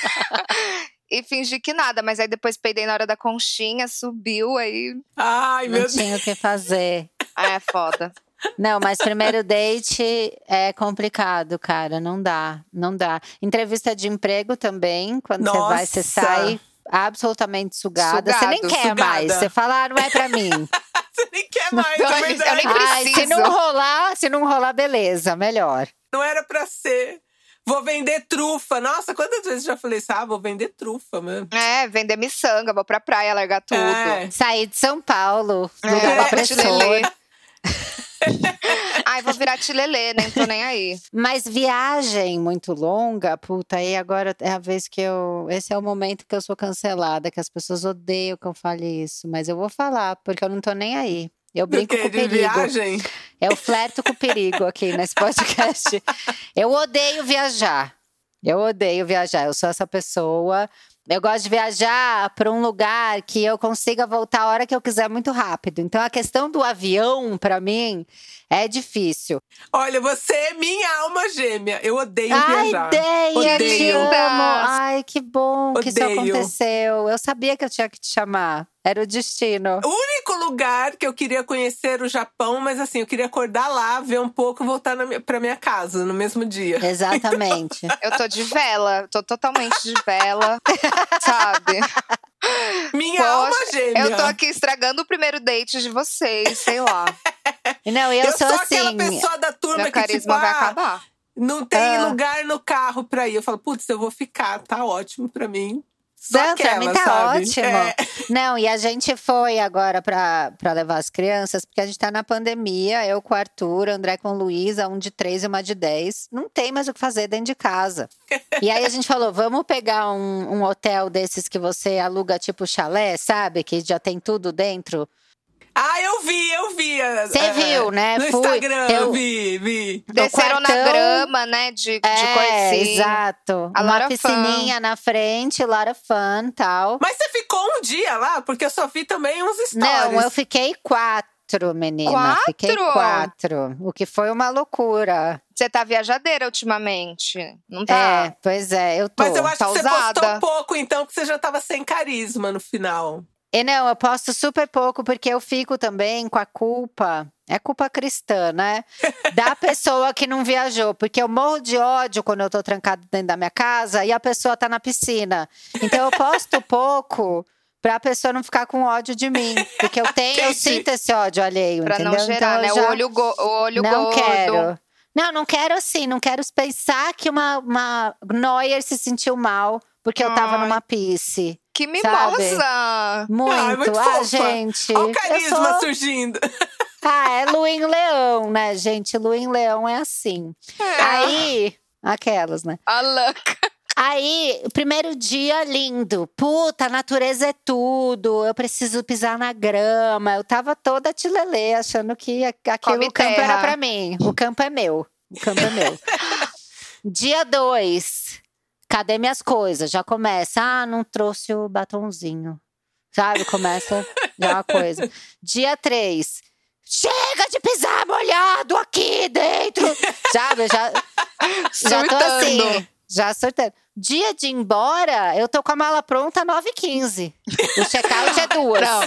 E fingi que nada, mas aí depois peidei na hora da conchinha, subiu, aí. Ai, meu Deus. Não tinha o que fazer. é foda. Não, mas primeiro date é complicado, cara. Não dá, não dá. Entrevista de emprego também, quando você vai, você sai absolutamente sugada. Você nem quer sugada. mais. Você fala, ah, não é pra mim. você nem quer mais, não, é Eu nem preciso. Ai, se não rolar, se não rolar, beleza, melhor. Não era pra ser. Vou vender trufa. Nossa, quantas vezes já falei isso? Ah, vou vender trufa mesmo. É, vender miçanga, vou pra praia, largar tudo. É. Sair de São Paulo, é, uma pressora. Ai, vou virar tilelê, nem tô nem aí. Mas viagem muito longa, puta, aí agora é a vez que eu. Esse é o momento que eu sou cancelada, que as pessoas odeiam que eu fale isso. Mas eu vou falar, porque eu não tô nem aí. Eu brinco com o perigo. Viagem? Eu flerto com o perigo aqui nesse podcast. eu odeio viajar. Eu odeio viajar. Eu sou essa pessoa. Eu gosto de viajar para um lugar que eu consiga voltar a hora que eu quiser muito rápido. Então a questão do avião para mim É difícil. Olha, você é minha alma gêmea. Eu odeio Ai, viajar. Ideia, odeio. Ai, que bom odeio. que isso aconteceu. Eu sabia que eu tinha que te chamar. Era o destino. O único lugar que eu queria conhecer o Japão, mas assim, eu queria acordar lá, ver um pouco e voltar na minha, pra minha casa no mesmo dia. Exatamente. eu tô de vela, tô totalmente de vela, sabe? Minha Poxa, alma gêmea. Eu tô aqui estragando o primeiro date de vocês, sei lá. Não, eu, eu sou, sou assim. aquela pessoa da turma que tipo, vai ah, acabar. Não tem ah. lugar no carro pra ir. Eu falo, putz, eu vou ficar, tá ótimo pra mim. Só Não, aquela, pra mim tá sabe? ótimo. É. Não, e a gente foi agora pra, pra levar as crianças, porque a gente tá na pandemia. Eu com o Arthur, André com Luísa, um de três e uma de dez. Não tem mais o que fazer dentro de casa. e aí a gente falou: vamos pegar um, um hotel desses que você aluga, tipo chalé, sabe? Que já tem tudo dentro. Ah, eu vi, eu vi. Você é, viu, né? No Fui, Instagram, eu vi, vi. Desceram quartão, na grama, né? De, de é, coisinha. Exato. A Uma piscininha na frente, Lara Fun tal. Mas você ficou um dia lá? Porque eu só vi também uns stories. Não, eu fiquei quatro, menina. Quatro? Fiquei quatro. O que foi uma loucura. Você tá viajadeira ultimamente, não tá? É, pois é, eu tô. Mas eu acho tá que você usada. postou pouco, então, porque você já tava sem carisma no final. E não, eu posto super pouco porque eu fico também com a culpa. É culpa cristã, né? Da pessoa que não viajou. Porque eu morro de ódio quando eu tô trancado dentro da minha casa e a pessoa tá na piscina. Então eu posto pouco pra pessoa não ficar com ódio de mim. Porque eu tenho, eu sinto esse ódio alheio. Pra entendeu? não gerar, então, né? O olho, go o olho não gordo. quero. Não, não quero assim. Não quero pensar que uma, uma Neuer se sentiu mal porque eu tava Ai. numa pisse. Que mimosa! Muito. Ah, é muito ah, fofa. gente. Olha o carisma sou... surgindo. Ah, é Luim Leão, né, gente? Luim Leão é assim. É. Aí, aquelas, né? A louca. Aí, primeiro dia lindo. Puta, a natureza é tudo. Eu preciso pisar na grama. Eu tava toda tilelê, achando que aquele o campo era pra mim. O campo é meu. O campo é meu. dia dois. Cadê minhas coisas? Já começa. Ah, não trouxe o batonzinho. Sabe? Começa já uma coisa. Dia três. Chega de pisar molhado aqui dentro! Sabe? Já, já tô assim. Já surtando. Dia de ir embora, eu tô com a mala pronta 9h15. O check-out é duas. Não.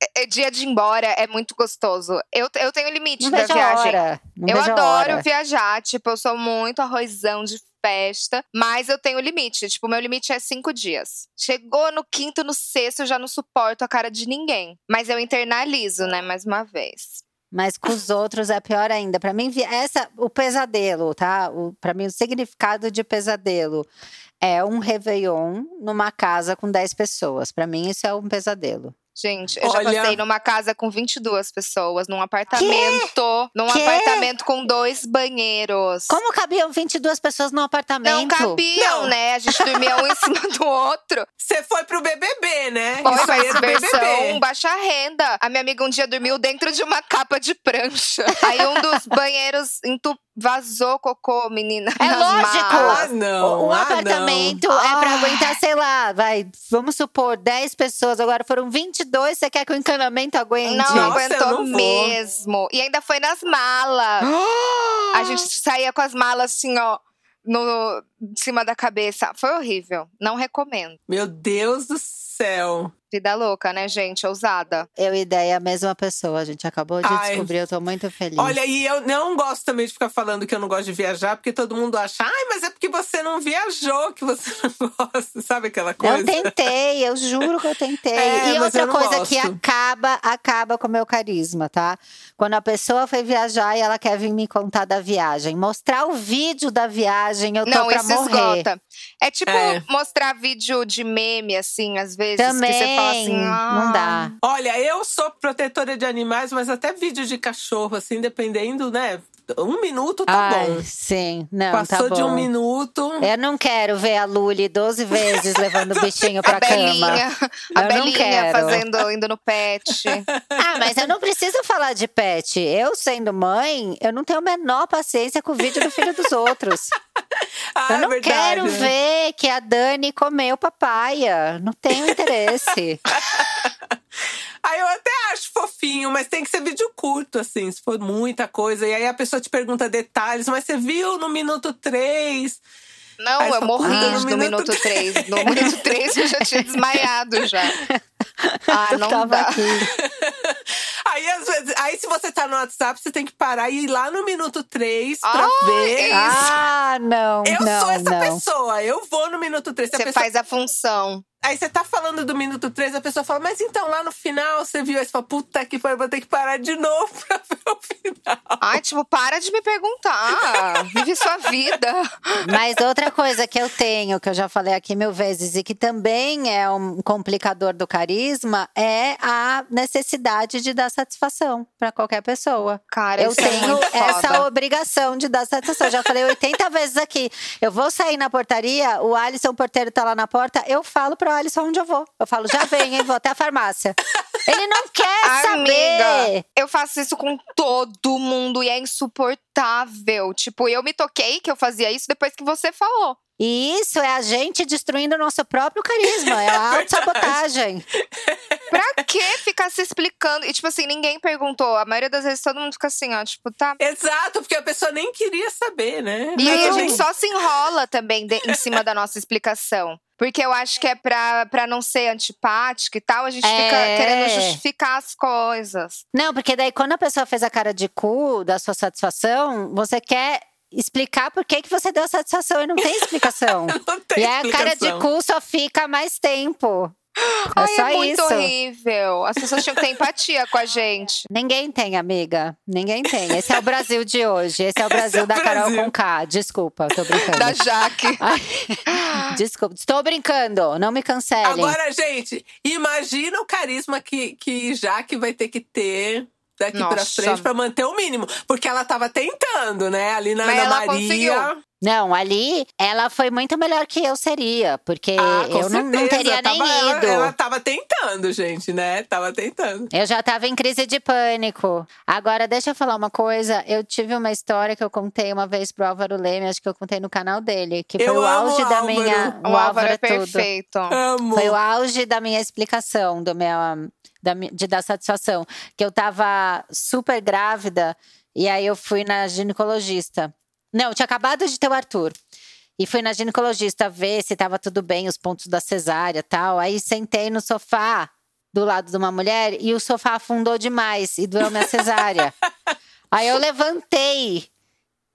É, é dia de ir embora é muito gostoso. Eu, eu tenho limite Não da viagem. eu adoro viajar, tipo, eu sou muito arrozão de festa, mas eu tenho limite. Tipo, meu limite é cinco dias. Chegou no quinto, no sexto, eu já não suporto a cara de ninguém. Mas eu internalizo, né, mais uma vez. Mas com os outros é pior ainda. Pra mim, essa, o pesadelo, tá? O, pra mim, o significado de pesadelo é um Réveillon numa casa com 10 pessoas. Pra mim, isso é um pesadelo. Gente, eu Olha- já passei numa casa com 22 pessoas, num apartamento. Num Quê? apartamento com dois banheiros. Como cabiam 22 pessoas num apartamento? Não cabiam, Não. né? A gente dormia um em cima do outro. Você foi pro BBB, né? Foi, Isso aí versão BBB. baixa renda. A minha amiga um dia dormiu dentro de uma capa de prancha. Aí um dos banheiros entu- vazou cocô, menina. É lógico. Ah, não. Um ah, apartamento é pra Ah. aguentar, sei lá, vai, vamos supor, 10 pessoas. Agora foram 22, você quer que o encanamento aguente? Não Nossa, aguentou não mesmo. E ainda foi nas malas. A gente saía com as malas assim, ó, no em cima da cabeça. Foi horrível. Não recomendo. Meu Deus do céu. Vida louca, né, gente? Ousada. Eu e Ideia é a mesma pessoa, a gente acabou de Ai. descobrir, eu tô muito feliz. Olha, e eu não gosto também de ficar falando que eu não gosto de viajar, porque todo mundo acha, ai, mas é porque você não viajou que você não gosta. Sabe aquela coisa? Eu tentei, eu juro que eu tentei. É, e outra coisa que gosto. acaba, acaba com o meu carisma, tá? Quando a pessoa foi viajar e ela quer vir me contar da viagem, mostrar o vídeo da viagem, eu tô Não, pra isso morrer. esgota. É tipo É. mostrar vídeo de meme, assim, às vezes. Também, que você fala assim, ah, não dá. Olha, eu sou protetora de animais, mas até vídeo de cachorro, assim, dependendo, né? Um minuto tá Ai, bom. sim, não, Passou tá de um minuto. Eu não quero ver a Luli 12 vezes levando o bichinho pra A Belinha, cama. a Eu não Belinha fazendo, indo no pet. Ah, mas eu não preciso falar de pet. Eu, sendo mãe, eu não tenho a menor paciência com o vídeo do filho dos outros. Ah, Eu não verdade. quero ver que a Dani comeu papaya. Não tenho interesse. Aí eu até fofinho mas tem que ser vídeo curto, assim, se for muita coisa. E aí a pessoa te pergunta detalhes, mas você viu no minuto 3? Não, aí eu morri no, no minuto 3. No minuto 3 eu já tinha desmaiado já. Ah, não dá. aí, às vezes, aí, se você tá no WhatsApp, você tem que parar e ir lá no minuto 3 pra ah, ver. Ah, não. Eu não, sou essa não. pessoa. Eu vou no minuto 3. Você pessoa... faz a função. Aí você tá falando do minuto 3, a pessoa fala, mas então lá no final você viu? Aí você fala, puta que foi, vou ter que parar de novo pra ver o final. Ai, tipo, para de me perguntar. Vive sua vida. Mas outra coisa que eu tenho, que eu já falei aqui mil vezes, e que também é um complicador do carisma, é a necessidade de dar satisfação para qualquer pessoa. Cara, eu é tenho é essa obrigação de dar satisfação. Já falei 80 vezes aqui. Eu vou sair na portaria, o Alisson, o porteiro, tá lá na porta, eu falo pro Alisson onde eu vou. Eu falo, já vem, hein? Vou até a farmácia. Ele não quer Amiga, saber. Eu faço isso com todo mundo e é insuportável. Tipo, eu me toquei que eu fazia isso depois que você falou. E isso é a gente destruindo o nosso próprio carisma. É a autossabotagem. pra que ficar se explicando? E, tipo assim, ninguém perguntou. A maioria das vezes todo mundo fica assim, ó, tipo, tá. Exato, porque a pessoa nem queria saber, né? E aí a gente só se enrola também de, em cima da nossa explicação. Porque eu acho que é pra, pra não ser antipática e tal, a gente é. fica querendo justificar as coisas. Não, porque daí quando a pessoa fez a cara de cu da sua satisfação, você quer explicar por que, que você deu satisfação e não tem explicação. não tem e aí a cara de cu só fica mais tempo. É Ai, só é muito isso. horrível. As pessoas tinham que ter empatia com a gente. Ninguém tem, amiga. Ninguém tem. Esse é o Brasil de hoje. Esse é o Brasil é da Brasil. Carol com K. Desculpa, tô brincando. Da Jaque. desculpa, estou brincando. Não me cancelem. Agora, gente, imagina o carisma que, que Jaque vai ter que ter daqui Nossa. pra frente pra manter o mínimo. Porque ela tava tentando, né? Ali na Mas Ana Maria. Conseguiu. Não, ali ela foi muito melhor que eu seria, porque ah, eu não, não, teria tava, nem ido. Ela, ela tava tentando, gente, né? Tava tentando. Eu já tava em crise de pânico. Agora, deixa eu falar uma coisa. Eu tive uma história que eu contei uma vez pro Álvaro Leme, acho que eu contei no canal dele, que foi eu o auge da Álvaro. minha. O, o Álvaro, é, é perfeito. Amo. Foi o auge da minha explicação, do meu, da, de dar satisfação. Que eu tava super grávida e aí eu fui na ginecologista. Não, tinha acabado de ter o Arthur. E fui na ginecologista ver se estava tudo bem, os pontos da cesárea tal. Aí sentei no sofá do lado de uma mulher e o sofá afundou demais e doeu minha cesárea. Aí eu levantei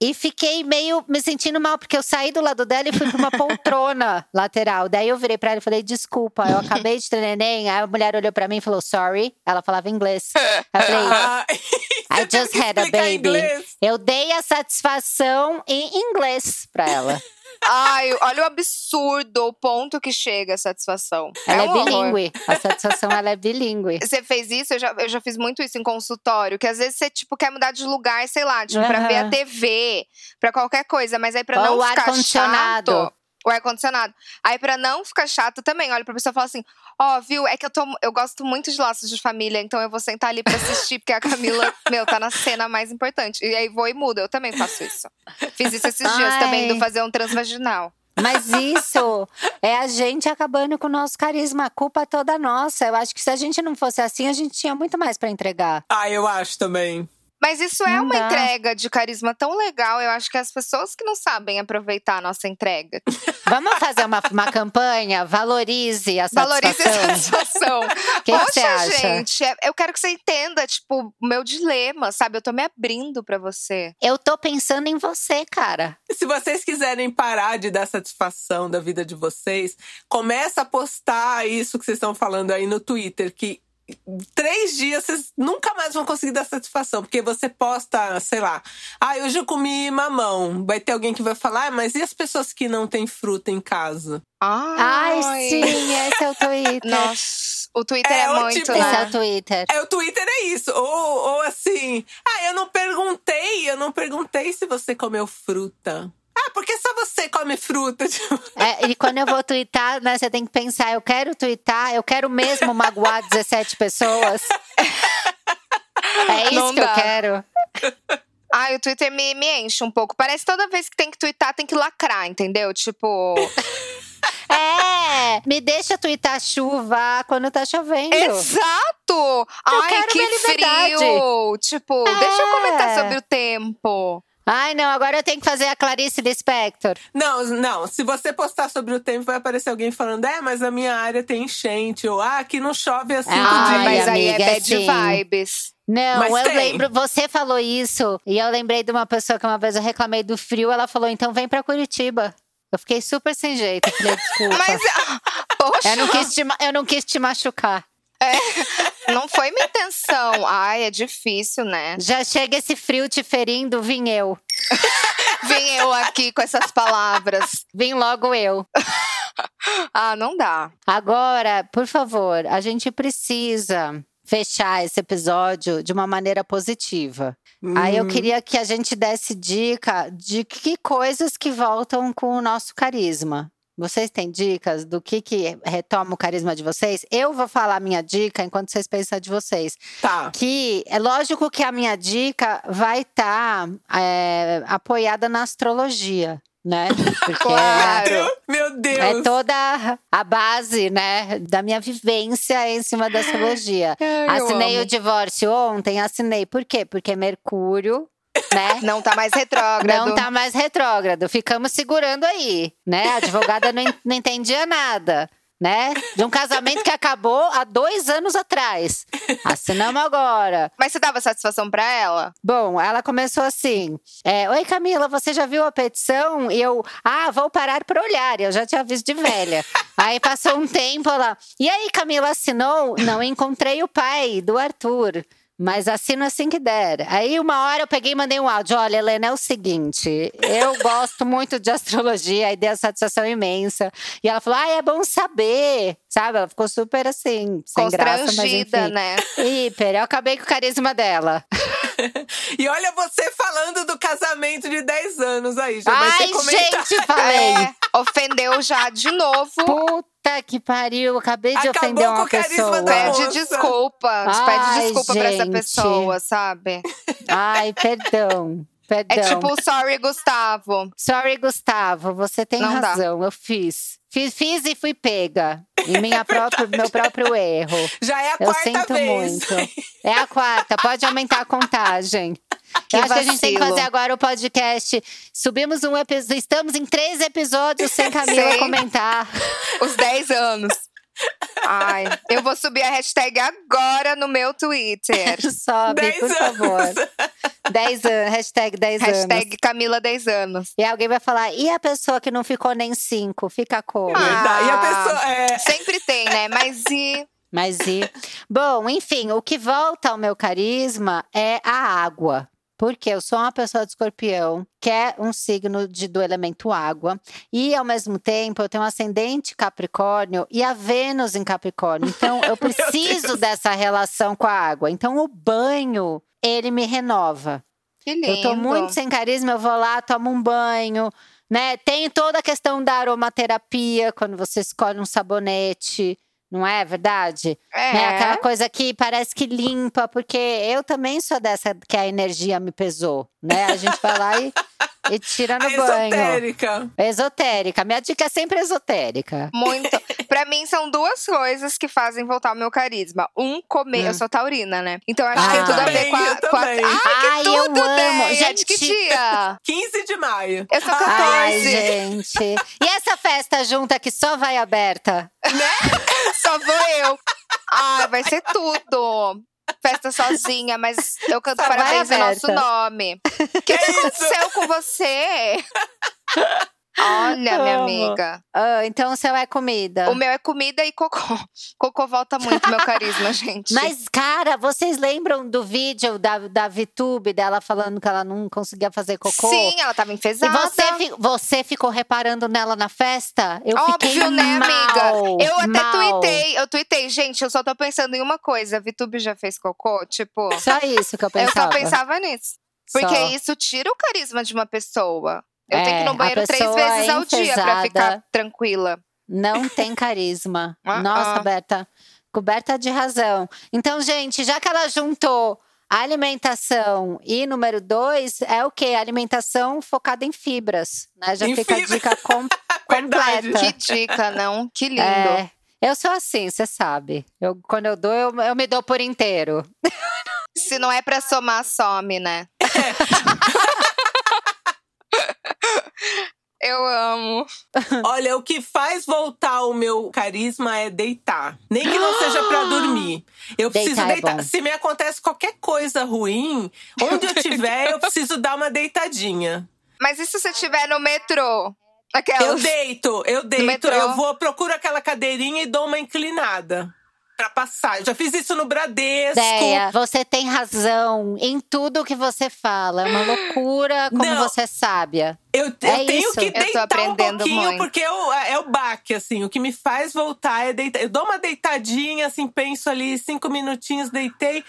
e fiquei meio me sentindo mal, porque eu saí do lado dela e fui pra uma poltrona lateral. Daí eu virei pra ela e falei: desculpa, eu acabei de ter neném. Aí a mulher olhou pra mim e falou: sorry. Ela falava inglês. Eu falei: I just had a baby. Eu dei a satisfação em inglês pra ela. Ai, olha o absurdo, o ponto que chega a satisfação. Ela é, é um bilíngue. A satisfação, ela é bilíngue. Você fez isso? Eu já, eu já fiz muito isso em consultório. Que às vezes você, tipo, quer mudar de lugar, sei lá, tipo, uhum. pra ver a TV, pra qualquer coisa. Mas aí pra Ou não o ficar chato o ar-condicionado. Aí, pra não ficar chato também, olha pra pessoa e fala assim: Ó, oh, viu, é que eu, tô, eu gosto muito de laços de família, então eu vou sentar ali pra assistir, porque a Camila, meu, tá na cena mais importante. E aí vou e muda. Eu também faço isso. Fiz isso esses Ai. dias também, do fazer um transvaginal. Mas isso é a gente acabando com o nosso carisma. A culpa é toda nossa. Eu acho que se a gente não fosse assim, a gente tinha muito mais para entregar. Ah, eu acho também. Mas isso é Não uma dá. entrega de carisma tão legal. Eu acho que as pessoas que não sabem aproveitar a nossa entrega. Vamos fazer uma, uma campanha? Valorize a Valorize a satisfação. satisfação. que Poxa, você acha? gente, é- eu quero que você entenda, tipo, o meu dilema, sabe? Eu tô me abrindo pra você. Eu tô pensando em você, cara. Se vocês quiserem parar de dar satisfação da vida de vocês, começa a postar isso que vocês estão falando aí no Twitter, que três dias vocês nunca mais vão conseguir dar satisfação, porque você posta, sei lá, ah, hoje eu comi mamão. Vai ter alguém que vai falar, ah, mas e as pessoas que não têm fruta em casa? Ai, sim, esse é o Twitter. Nossa, o Twitter é, É, o muito, tipo- Esse né? é o Twitter. É, o Twitter é isso. Ou, ou assim, ah, eu não perguntei, eu não perguntei se você comeu fruta. Ah, porque só você come fruta. É, e quando eu vou twittar, né, você tem que pensar, eu quero twittar, eu quero mesmo magoar 17 pessoas. É isso Não que eu dá. quero. Ai, o Twitter me, me enche um pouco. Parece que toda vez que tem que twittar, tem que lacrar, entendeu? Tipo, É! é, me deixa twittar chuva quando tá chovendo. Exato! Ai, que frio! Tipo, é. deixa eu comentar sobre o tempo. Ai, não, agora eu tenho que fazer a Clarice Lispector. Não, não. Se você postar sobre o tempo, vai aparecer alguém falando: é, mas a minha área tem enchente. Ou, ah, aqui não chove assim ah, dias. Mas aí é bad sim. vibes. Não, mas eu tem. lembro, você falou isso, e eu lembrei de uma pessoa que uma vez eu reclamei do frio, ela falou: então vem pra Curitiba. Eu fiquei super sem jeito. Falei, desculpa. Mas, poxa. Eu não quis te, eu não quis te machucar. É, não foi minha intenção. Ai, é difícil, né? Já chega esse frio te ferindo, vim eu. vim eu aqui com essas palavras. Vim logo eu. ah, não dá. Agora, por favor, a gente precisa fechar esse episódio de uma maneira positiva. Hum. Aí eu hum. queria que a gente desse dica de que coisas que voltam com o nosso carisma. Vocês têm dicas do que, que retoma o carisma de vocês? Eu vou falar a minha dica enquanto vocês pensam de vocês. Tá. Que é lógico que a minha dica vai estar tá, é, apoiada na astrologia né? Porque claro! É, Meu Deus! É toda a base, né, da minha vivência em cima da astrologia. Ai, assinei o divórcio ontem, assinei. Por quê? Porque Mercúrio né? Não tá mais retrógrado. Não tá mais retrógrado. Ficamos segurando aí, né? A advogada não, não entendia nada né? De um casamento que acabou há dois anos atrás. Assinamos agora. Mas você dava satisfação para ela? Bom, ela começou assim: é, Oi, Camila, você já viu a petição? E eu, ah, vou parar para olhar. Eu já tinha visto de velha. aí passou um tempo lá. E aí, Camila assinou? Não encontrei o pai do Arthur. Mas assino assim que der. Aí uma hora eu peguei e mandei um áudio. Olha, Helena, é o seguinte: eu gosto muito de astrologia, aí dei a satisfação imensa. E ela falou: ah, é bom saber. Sabe? Ela ficou super assim, sem graça, mas enfim. né? Hiper. Eu acabei com o carisma dela. e olha você falando do casamento de 10 anos aí, já Ai, vai comentar. gente, falei. É, ofendeu já de novo. Puta Puta que pariu, acabei de Acabou ofender uma pessoa. Pede desculpa. Ai, pede desculpa gente. pra essa pessoa, sabe? Ai, perdão. Perdão. É tipo, sorry, Gustavo. Sorry, Gustavo, você tem Não razão, dá. eu fiz. fiz. Fiz e fui pega. Em minha própria, meu próprio erro. Já é a eu quarta sinto vez. muito. É a quarta, pode aumentar a contagem. Que eu acho vacilo. que a gente tem que fazer agora o podcast. Subimos um episódio. Estamos em três episódios sem Camila comentar. Os 10 anos. Ai, eu vou subir a hashtag agora no meu Twitter. Sobe, dez por anos. favor. 10 anos, hashtag 10 anos. Hashtag Camila 10 anos. E alguém vai falar, e a pessoa que não ficou nem 5? Fica como? Ah, e a pessoa. É... Sempre tem, né? Mas e. Mas e. Bom, enfim, o que volta ao meu carisma é a água. Porque eu sou uma pessoa de escorpião, que é um signo de, do elemento água, e ao mesmo tempo eu tenho um ascendente Capricórnio e a Vênus em Capricórnio. Então eu preciso dessa relação com a água. Então o banho, ele me renova. Que lindo. Eu tô muito sem carisma, eu vou lá, tomo um banho, né? Tem toda a questão da aromaterapia, quando você escolhe um sabonete. Não é verdade? É. Né? Aquela coisa que parece que limpa, porque eu também sou dessa que a energia me pesou, né? A gente vai lá e, e tira no a banho. Esotérica. Esotérica. Minha dica é sempre esotérica. Muito. pra mim, são duas coisas que fazem voltar o meu carisma. Um, comer. Hum. Eu sou taurina, né? Então acho ah, que tem tudo a ver com a. Com a... Ai, que Ai, tudo, eu amo. Gente, que dia? 15 de maio. Eu sou 14. Ai, gente. E essa festa junta que só vai aberta? Né? Só vou eu. Ah, vai ser tudo. Festa sozinha, mas eu canto Só parabéns em nosso nome. O que, que aconteceu com você? Olha, minha amiga. Ah, então o seu é comida. O meu é comida e cocô. Cocô volta muito meu carisma, gente. Mas, cara, vocês lembram do vídeo da, da VTube dela falando que ela não conseguia fazer cocô? Sim, ela tava enfesada. E você, você ficou reparando nela na festa? Eu Óbvio, fiquei né, mal, amiga? Eu até mal. tuitei, eu tuitei. Gente, eu só tô pensando em uma coisa. A VTube já fez cocô? Tipo… Só isso que eu pensava. Eu só pensava nisso. Porque só. isso tira o carisma de uma pessoa. Eu é, tenho que ir no é, banheiro três vezes ao dia pra ficar tranquila. Não tem carisma. -uh. Nossa, Berta, coberta de razão. Então, gente, já que ela juntou alimentação e número dois é o que? Alimentação focada em fibras. Né? Já em fica fibra. a dica com, completa. Que dica, não? Que lindo. É, eu sou assim, você sabe. Eu, quando eu dou, eu, eu me dou por inteiro. Se não é pra somar, some, né? Eu amo. Olha, o que faz voltar o meu carisma é deitar. Nem que não seja para dormir. Eu preciso deitar. É deitar. É Se me acontece qualquer coisa ruim, onde eu estiver, eu preciso dar uma deitadinha. Mas e se você estiver no metrô? Aquelas... Eu deito, eu deito. Eu vou, procuro aquela cadeirinha e dou uma inclinada para passar. Eu já fiz isso no Bradesco. Deia, você tem razão em tudo que você fala. É uma loucura como Não, você é sábia. Eu, eu é tenho isso. que deitar um pouquinho, muito. porque eu, é, é o baque, assim. O que me faz voltar é deitar. Eu dou uma deitadinha, assim, penso ali, cinco minutinhos, deitei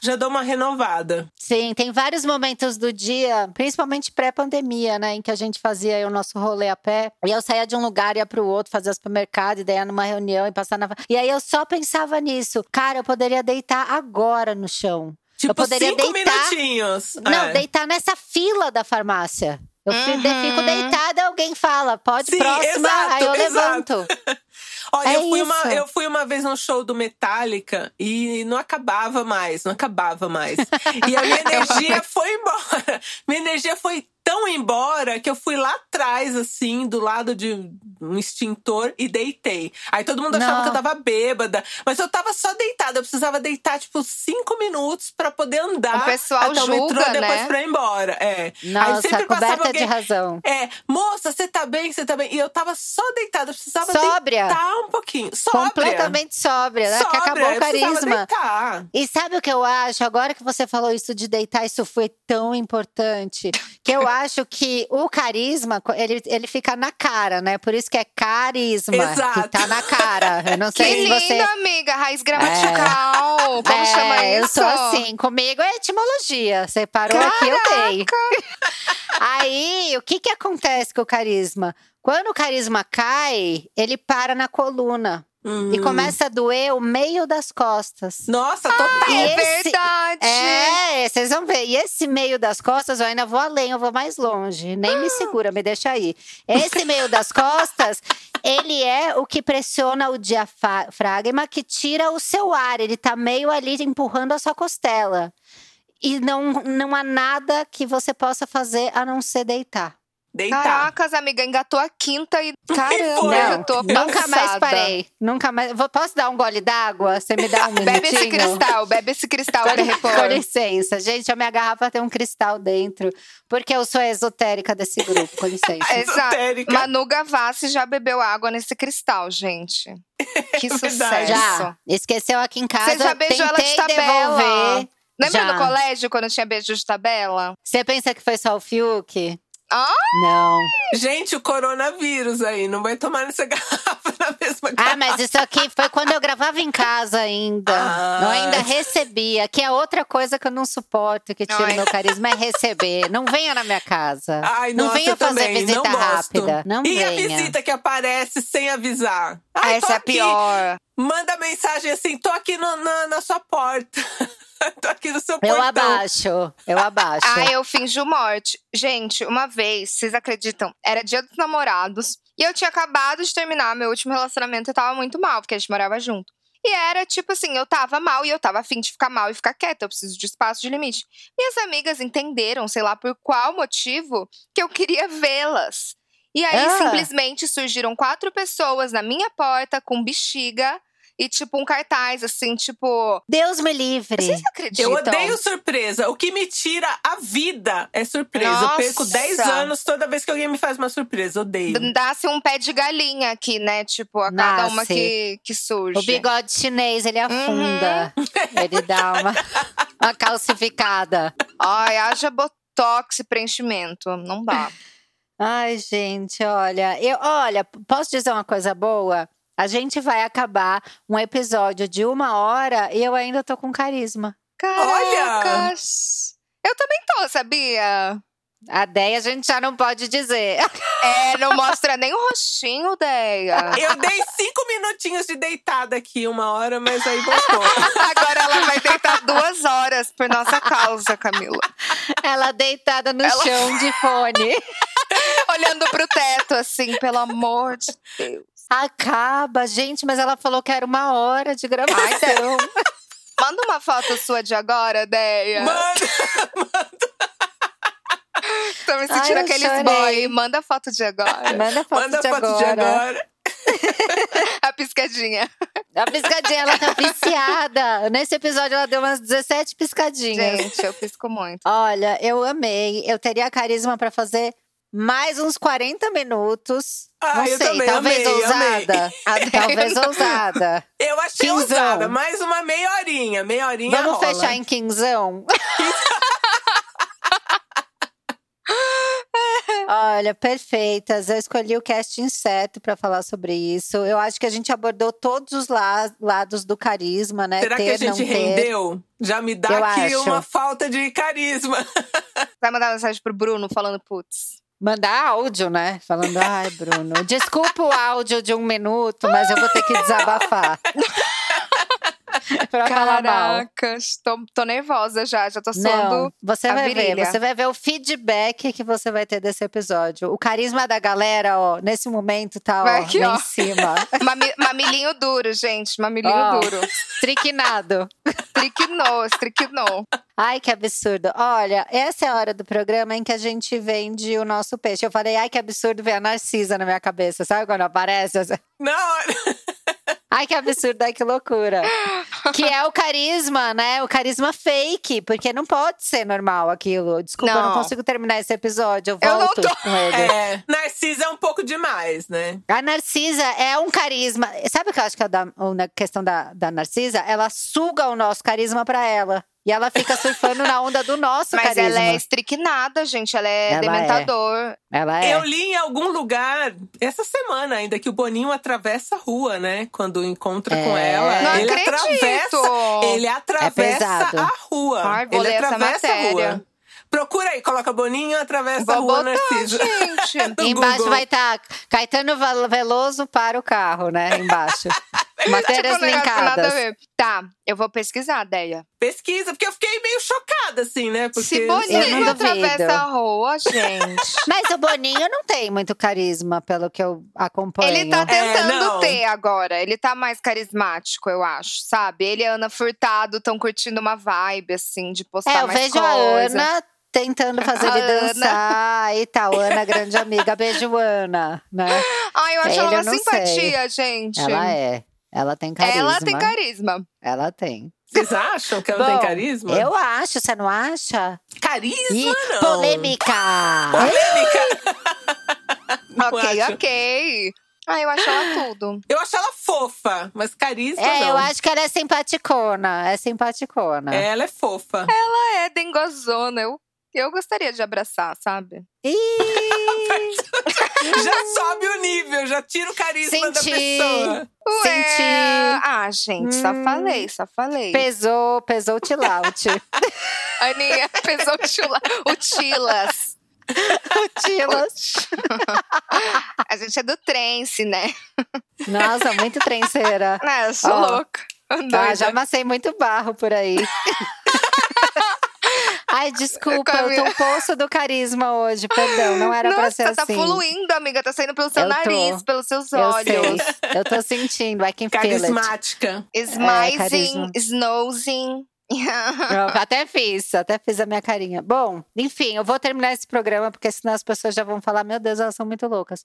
já dou uma renovada. Sim, tem vários momentos do dia, principalmente pré-pandemia, né, em que a gente fazia o nosso rolê a pé. E eu saía de um lugar e ia pro outro, fazia supermercado, e daí ia numa reunião e passar na. E aí eu só pensava nisso. Cara, eu poderia deitar agora no chão. Tipo, eu poderia cinco deitar... minutinhos. Não, é. deitar nessa fila da farmácia. Eu uhum. fico deitada, alguém fala, pode Sim, próxima, exato, aí eu exato. levanto. Olha, é eu, fui uma, eu fui uma vez num show do Metallica e não acabava mais, não acabava mais. E a minha energia foi embora. Minha energia foi tão embora que eu fui lá atrás, assim, do lado de um extintor e deitei. Aí todo mundo achava Não. que eu tava bêbada. Mas eu tava só deitada. Eu precisava deitar, tipo, cinco minutos para poder andar. O pessoal até julga, o metrô depois né? pra ir embora. É. Nossa, Aí sempre coberta alguém, de razão. É, moça, você tá bem? Você tá bem? E eu tava só deitada. Eu precisava sóbria. deitar um pouquinho. Sóbria. Completamente sóbria, né? Sóbria. Que acabou o carisma. E sabe o que eu acho? Agora que você falou isso de deitar, isso foi tão importante. Que eu acho que o carisma, ele, ele fica na cara, né? Por isso que é carisma. Exato. Que tá na cara. Eu não sei que se lindo, você. amiga. Raiz gramatical. É. Como é, chama isso? Eu sou assim. Comigo é etimologia. Você parou Caraca. aqui, eu dei. Aí, o que que acontece com o carisma? Quando o carisma cai, ele para na coluna. Uhum. E começa a doer o meio das costas. Nossa, total. Ah, é esse, verdade. É, vocês vão ver. E esse meio das costas, eu ainda vou além, eu vou mais longe. Nem ah. me segura, me deixa aí. Esse meio das costas, ele é o que pressiona o diafragma, que tira o seu ar. Ele tá meio ali empurrando a sua costela. E não, não há nada que você possa fazer a não ser deitar. Deitar. Caracas, amiga, engatou a quinta e caramba, não, eu tô Nunca mais parei. Nunca mais. Posso dar um gole d'água? Você me dá um minutinho? bebe esse cristal, bebe esse cristal pra repor. Com licença. Gente, a minha garrafa tem um cristal dentro. Porque eu sou a esotérica desse grupo, com licença. Exato. Manu Gavassi já bebeu água nesse cristal, gente. Que é sucesso. Já. Esqueceu aqui em casa. Você já beijou ela de tabela. Devolver. Lembra já. no colégio, quando tinha beijo de tabela? Você pensa que foi só o Fiuk? Ah! Não. Gente, o coronavírus aí, não vai tomar nessa garrafa na mesma garrafa. Ah, mas isso aqui foi quando eu gravava em casa ainda. Ah. Não ainda recebia, que é outra coisa que eu não suporto, que tira meu carisma, é receber. Não venha na minha casa. Ai, não nossa, venha fazer também. visita não rápida. Não e venha. a visita que aparece sem avisar? Ai, Essa é a pior. Manda mensagem assim, tô aqui no, na, na sua porta. Tô aqui no seu portão. Eu abaixo, eu abaixo. ah, eu finjo morte. Gente, uma vez, vocês acreditam? Era dia dos namorados. E eu tinha acabado de terminar meu último relacionamento e tava muito mal, porque a gente morava junto. E era tipo assim, eu tava mal e eu tava afim de ficar mal e ficar quieta. Eu preciso de espaço de limite. Minhas amigas entenderam, sei lá por qual motivo, que eu queria vê-las. E aí, ah. simplesmente surgiram quatro pessoas na minha porta com bexiga e, tipo, um cartaz, assim, tipo. Deus me livre. Vocês acreditam? Eu odeio surpresa. O que me tira a vida é surpresa. Nossa. Eu perco 10 anos toda vez que alguém me faz uma surpresa. Odeio. Dá-se um pé de galinha aqui, né? Tipo, a cada Nasce. uma que, que surge. O bigode chinês, ele afunda. Uhum. ele dá uma, uma calcificada. Ai, haja botox e preenchimento. Não dá. Ai, gente, olha, eu, olha, posso dizer uma coisa boa? A gente vai acabar um episódio de uma hora e eu ainda tô com carisma. Caracas! Olha! Eu também tô, sabia? A Deia a gente já não pode dizer. É, não mostra nem o rostinho, Deia. Eu dei cinco minutinhos de deitada aqui, uma hora, mas aí voltou. Agora ela vai deitar duas horas por nossa causa, Camila. Ela deitada no ela... chão de fone. olhando pro teto, assim, pelo amor de Deus. Acaba, gente, mas ela falou que era uma hora de gravação. Manda uma foto sua de agora, Deia. Manda, manda. Tô me sentindo Ai, aqueles boy. Manda foto de agora. Manda foto, Manda de, foto agora. de agora. A piscadinha. A piscadinha, ela tá viciada. Nesse episódio, ela deu umas 17 piscadinhas. Gente, eu pisco muito. Olha, eu amei. Eu teria carisma para fazer mais uns 40 minutos. Ah, não sei, também, talvez amei, ousada. Amei. Talvez ousada. Eu achei quinzão. ousada. Mais uma meia horinha. Meia horinha Vamos rola. fechar em quinzão? Olha, perfeitas. Eu escolhi o casting certo para falar sobre isso. Eu acho que a gente abordou todos os la lados do carisma, né? Será ter, que a gente rendeu? Já me dá Eu aqui acho. uma falta de carisma. Vai mandar mensagem pro Bruno falando, putz. Mandar áudio, né? Falando, ai, Bruno, desculpa o áudio de um minuto, mas eu vou ter que desabafar. pra Caracas, tô, tô nervosa já, já tô suando. você vai virilha. ver, você vai ver o feedback que você vai ter desse episódio. O carisma da galera, ó, nesse momento tá ó, aqui, lá ó. em cima. Mami, mamilinho duro, gente, mamilinho ó, duro. Triquinado. Triquinou, triquinou. Ai, que absurdo. Olha, essa é a hora do programa em que a gente vende o nosso peixe. Eu falei, ai, que absurdo ver a Narcisa na minha cabeça. Sabe quando aparece? Não! Ai, que absurdo, ai, que loucura. Que é o carisma, né? O carisma fake, porque não pode ser normal aquilo. Desculpa, não. eu não consigo terminar esse episódio. Eu volto eu com ele. É, Narcisa é um pouco demais, né? A Narcisa é um carisma. Sabe o que eu acho que é da, a questão da, da Narcisa? Ela suga o nosso carisma pra ela. E ela fica surfando na onda do nosso Mas carisma. ela é estricnada, gente. Ela é ela dementador. É. Ela é. Eu li em algum lugar, essa semana ainda, que o Boninho atravessa a rua, né? Quando encontra é. com ela. Não ele acredito. atravessa. Ele atravessa é a rua. Ai, ele atravessa a rua. Procura aí, coloca Boninho, atravessa Vou a rua botar, Narciso. Gente. Embaixo Google. vai estar tá Caetano Veloso para o carro, né? Embaixo. Matérias tipo, linkadas. Tá, eu vou pesquisar, Deia. Pesquisa, porque eu fiquei meio chocada, assim, né? Porque Se Boninho atravessa a rua, gente. Mas o Boninho não tem muito carisma, pelo que eu acompanho. Ele tá tentando é, ter agora. Ele tá mais carismático, eu acho, sabe? Ele e a Ana Furtado estão curtindo uma vibe, assim, de postar é, eu mais vejo coisa. a Ana tentando fazer ele dançar e tal. Ana, grande amiga. Beijo, Ana. Né? Ai, eu acho Ele, ela uma simpatia, sei. gente. Ela é. Ela tem carisma. Ela tem carisma. Ela tem. Vocês acham que ela Bom, tem carisma? Eu acho, você não acha? Carisma, Ih, não. Polêmica! Polêmica! ok, acho. ok. Ah, eu acho ela tudo. Eu acho ela fofa, mas carisma é, não. eu acho que ela é simpaticona. É simpaticona. Ela é fofa. Ela é dengozona. Eu eu gostaria de abraçar, sabe? já sobe o nível, já tira o carisma Senti. da pessoa. Ué. Senti. Ah, gente, hum. só falei, só falei. Pesou, pesou o tilaut. Aninha, pesou o, tila, o tilas. O tilas. A gente é do trance, né? Nossa, muito trenceira. É, eu sou oh. louca. Ah, já amassei muito barro por aí. Ai, desculpa, eu, tô um poço do carisma hoje, perdão, não era Nossa, pra ser tá assim. tá fluindo, amiga, tá saindo pelo seu eu nariz, tô. pelos seus olhos. Eu, sei. eu tô sentindo, I can Carismática. Smizing, é, snoozing. eu até fiz, até fiz a minha carinha. Bom, enfim, eu vou terminar esse programa, porque senão as pessoas já vão falar: meu Deus, elas são muito loucas.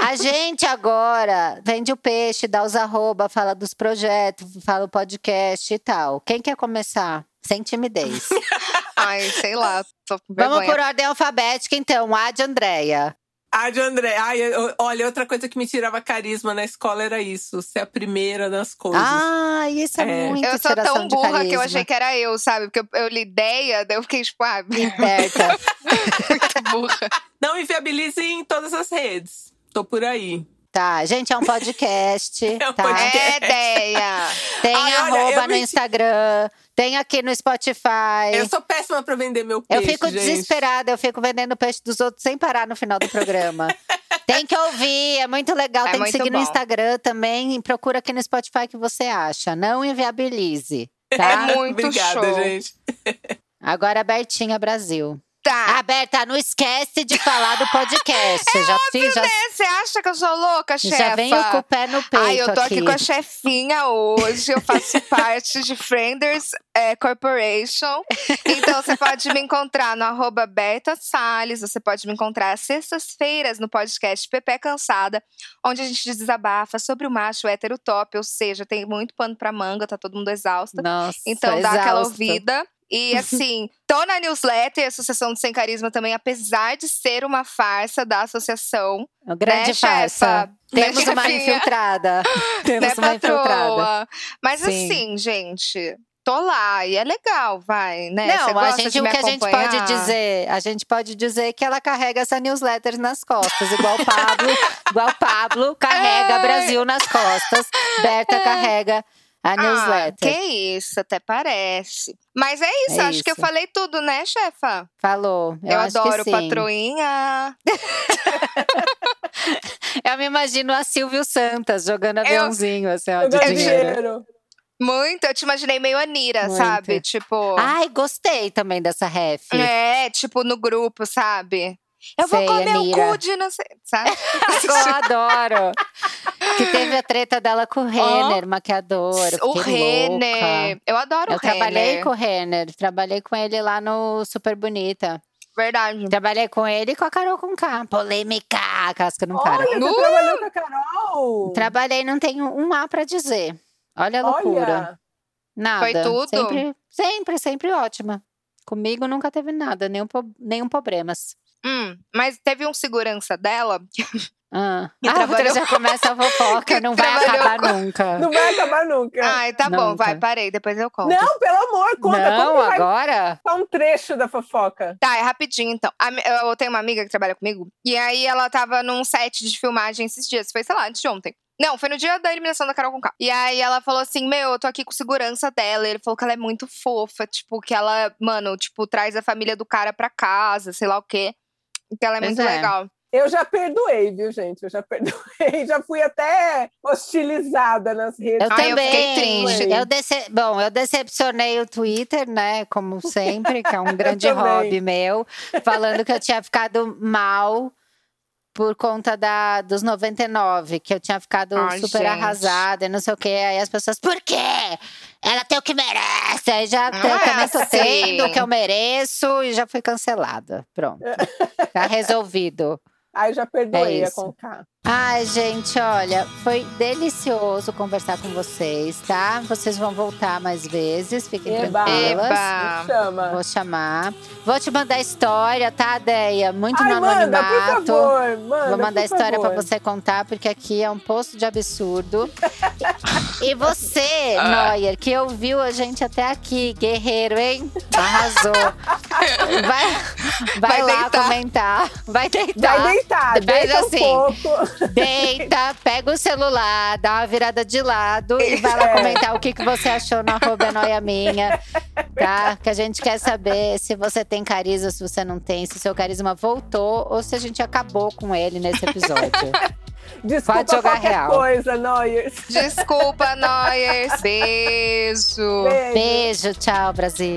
a gente agora vende o peixe, dá os arroba, fala dos projetos, fala o podcast e tal. Quem quer começar? Sem timidez. Ai, sei lá. Vamos por ordem alfabética, então. A de Andréia. A de André. Ai, olha, outra coisa que me tirava carisma na escola era isso. Ser a primeira das coisas. Ah, isso é, é. muito Eu sou tão burra que eu achei que era eu, sabe? Porque eu, eu li ideia, daí eu fiquei tipo, ah… Esperta. muito burra. Não inviabilize em todas as redes. Tô por aí. Tá, gente, é um podcast. é um tá? podcast. É ideia. Tem Ai, arroba olha, no me... Instagram. Tem aqui no Spotify. Eu sou péssima pra vender meu peixe. Eu fico gente. desesperada, eu fico vendendo o peixe dos outros sem parar no final do programa. Tem que ouvir, é muito legal. É Tem que seguir bom. no Instagram também. Procura aqui no Spotify que você acha. Não inviabilize. Tá? É muito Obrigada, show. gente. Agora, Bertinha Brasil. Tá. Aberta, não esquece de falar do podcast. É já óbvio, fiz, já... né? Você acha que eu sou louca, chefa? Já venho com o pé no peito Ai, eu tô aqui. aqui com a chefinha hoje. Eu faço parte de Frienders é, Corporation. Então, você pode me encontrar no arroba Berta Salles. Você pode me encontrar às sextas-feiras no podcast Pepe Cansada, onde a gente desabafa sobre o macho hétero top. Ou seja, tem muito pano pra manga, tá todo mundo exausto. Nossa, Então, dá aquela exausta. ouvida. E assim, tô na newsletter, Associação do Sem Carisma também, apesar de ser uma farsa da associação. Uma grande né, farsa. chefa? Temos Né, uma infiltrada. Temos né, uma infiltrada. Mas Sim. assim, gente, tô lá e é legal, vai, né? Não, a gente, o que a gente pode acompanhar? dizer, a gente pode dizer que ela carrega essa newsletter nas costas, igual o Pablo, igual o Pablo carrega É. Brasil nas costas, Berta carrega a Ah, newsletter. que isso, até parece. Mas é isso, É acho que eu isso. falei tudo, né, chefa? Falou. Eu, Eu, acho adoro que sim. patroinha. Eu me imagino a Silvio Santos jogando aviãozinho, assim, ó, Eu de dinheiro. dinheiro. Muito, eu te imaginei meio Anira, Muito. sabe? Tipo. Ai, gostei também dessa ref. É, tipo no grupo, sabe? Eu Sei, vou comer Anira. o cu de não sei, sabe? Eu adoro. Que teve a treta dela com o Renner, maquiador. eu o fiquei louca. Renner. Eu adoro Eu o Renner. trabalhei com o Renner, trabalhei com ele lá no Super Bonita. Verdade. Trabalhei com ele e com a Carol com K. Polêmica, casca no cara. Olha, você Uh! trabalhou com a Carol. Trabalhei, não tenho um A pra dizer. Olha a loucura. Olha, Nada. Foi tudo? Sempre, sempre, sempre ótima. Comigo nunca teve nada, nenhum, nenhum problemas. Hum, mas teve um segurança dela. Ah, Que ah trabalhou- já começa a fofoca, não vai acabar com- nunca. não vai acabar nunca. Ai, tá bom, Nunca. vai, parei, depois eu conto. não, pelo amor, conta não, como que vai agora? contar um trecho da fofoca. Tá, é rapidinho então. Eu tenho uma amiga que trabalha comigo, e aí ela tava num set de filmagem esses dias, foi, sei lá, antes de ontem. Não, foi no dia da eliminação da Carol com K. E aí ela falou assim: Meu, eu tô aqui com segurança dela. E ele falou que ela é muito fofa, tipo, que ela, mano, tipo, traz a família do cara pra casa, sei lá o quê. E que ela é Pois muito é. legal. Eu já perdoei, viu, gente? Eu já perdoei. Já fui até hostilizada nas redes. Eu Ai, eu também. fiquei triste. Eu dece- Bom, eu decepcionei o Twitter, né? Como sempre, que é um grande também. hobby meu, falando que eu tinha ficado mal por conta da, dos 99, que eu tinha ficado Ai, super gente. arrasada e não sei o quê. Aí as pessoas, por quê? Ela tem o que merece. Aí já Não eu é também tô assim. tendo o que eu mereço e já fui cancelada. Pronto. Tá resolvido. Aí já perdoei É a. Conká. Ai, gente, olha, foi delicioso conversar com vocês, tá? Vocês vão voltar mais vezes, fiquem Eba. tranquilas. Eba. Chama. Vou chamar. Vou te mandar história, tá, Deia? Muito Ai, no manda, por anonimato. favor. Manda, Vou mandar por história pra favor. você contar, porque aqui é um posto de absurdo. e você, Ah. Neuer, que ouviu a gente até aqui, guerreiro, hein? Arrasou. Vai, vai, Vai lá deitar. comentar. Vai deitar. Vai deitar, deita assim. um pouco. Deita, pega o celular, dá uma virada de lado e vai lá É. comentar o que, que você achou no arroba é noia minha, tá? Que a gente quer saber se você tem carisma, se você não tem, se seu carisma voltou ou se a gente acabou com ele nesse episódio. Desculpa Pode jogar qualquer real. coisa, Noyers. Desculpa, Noyers. Beijo. Beijo. Beijo, tchau, Brasil.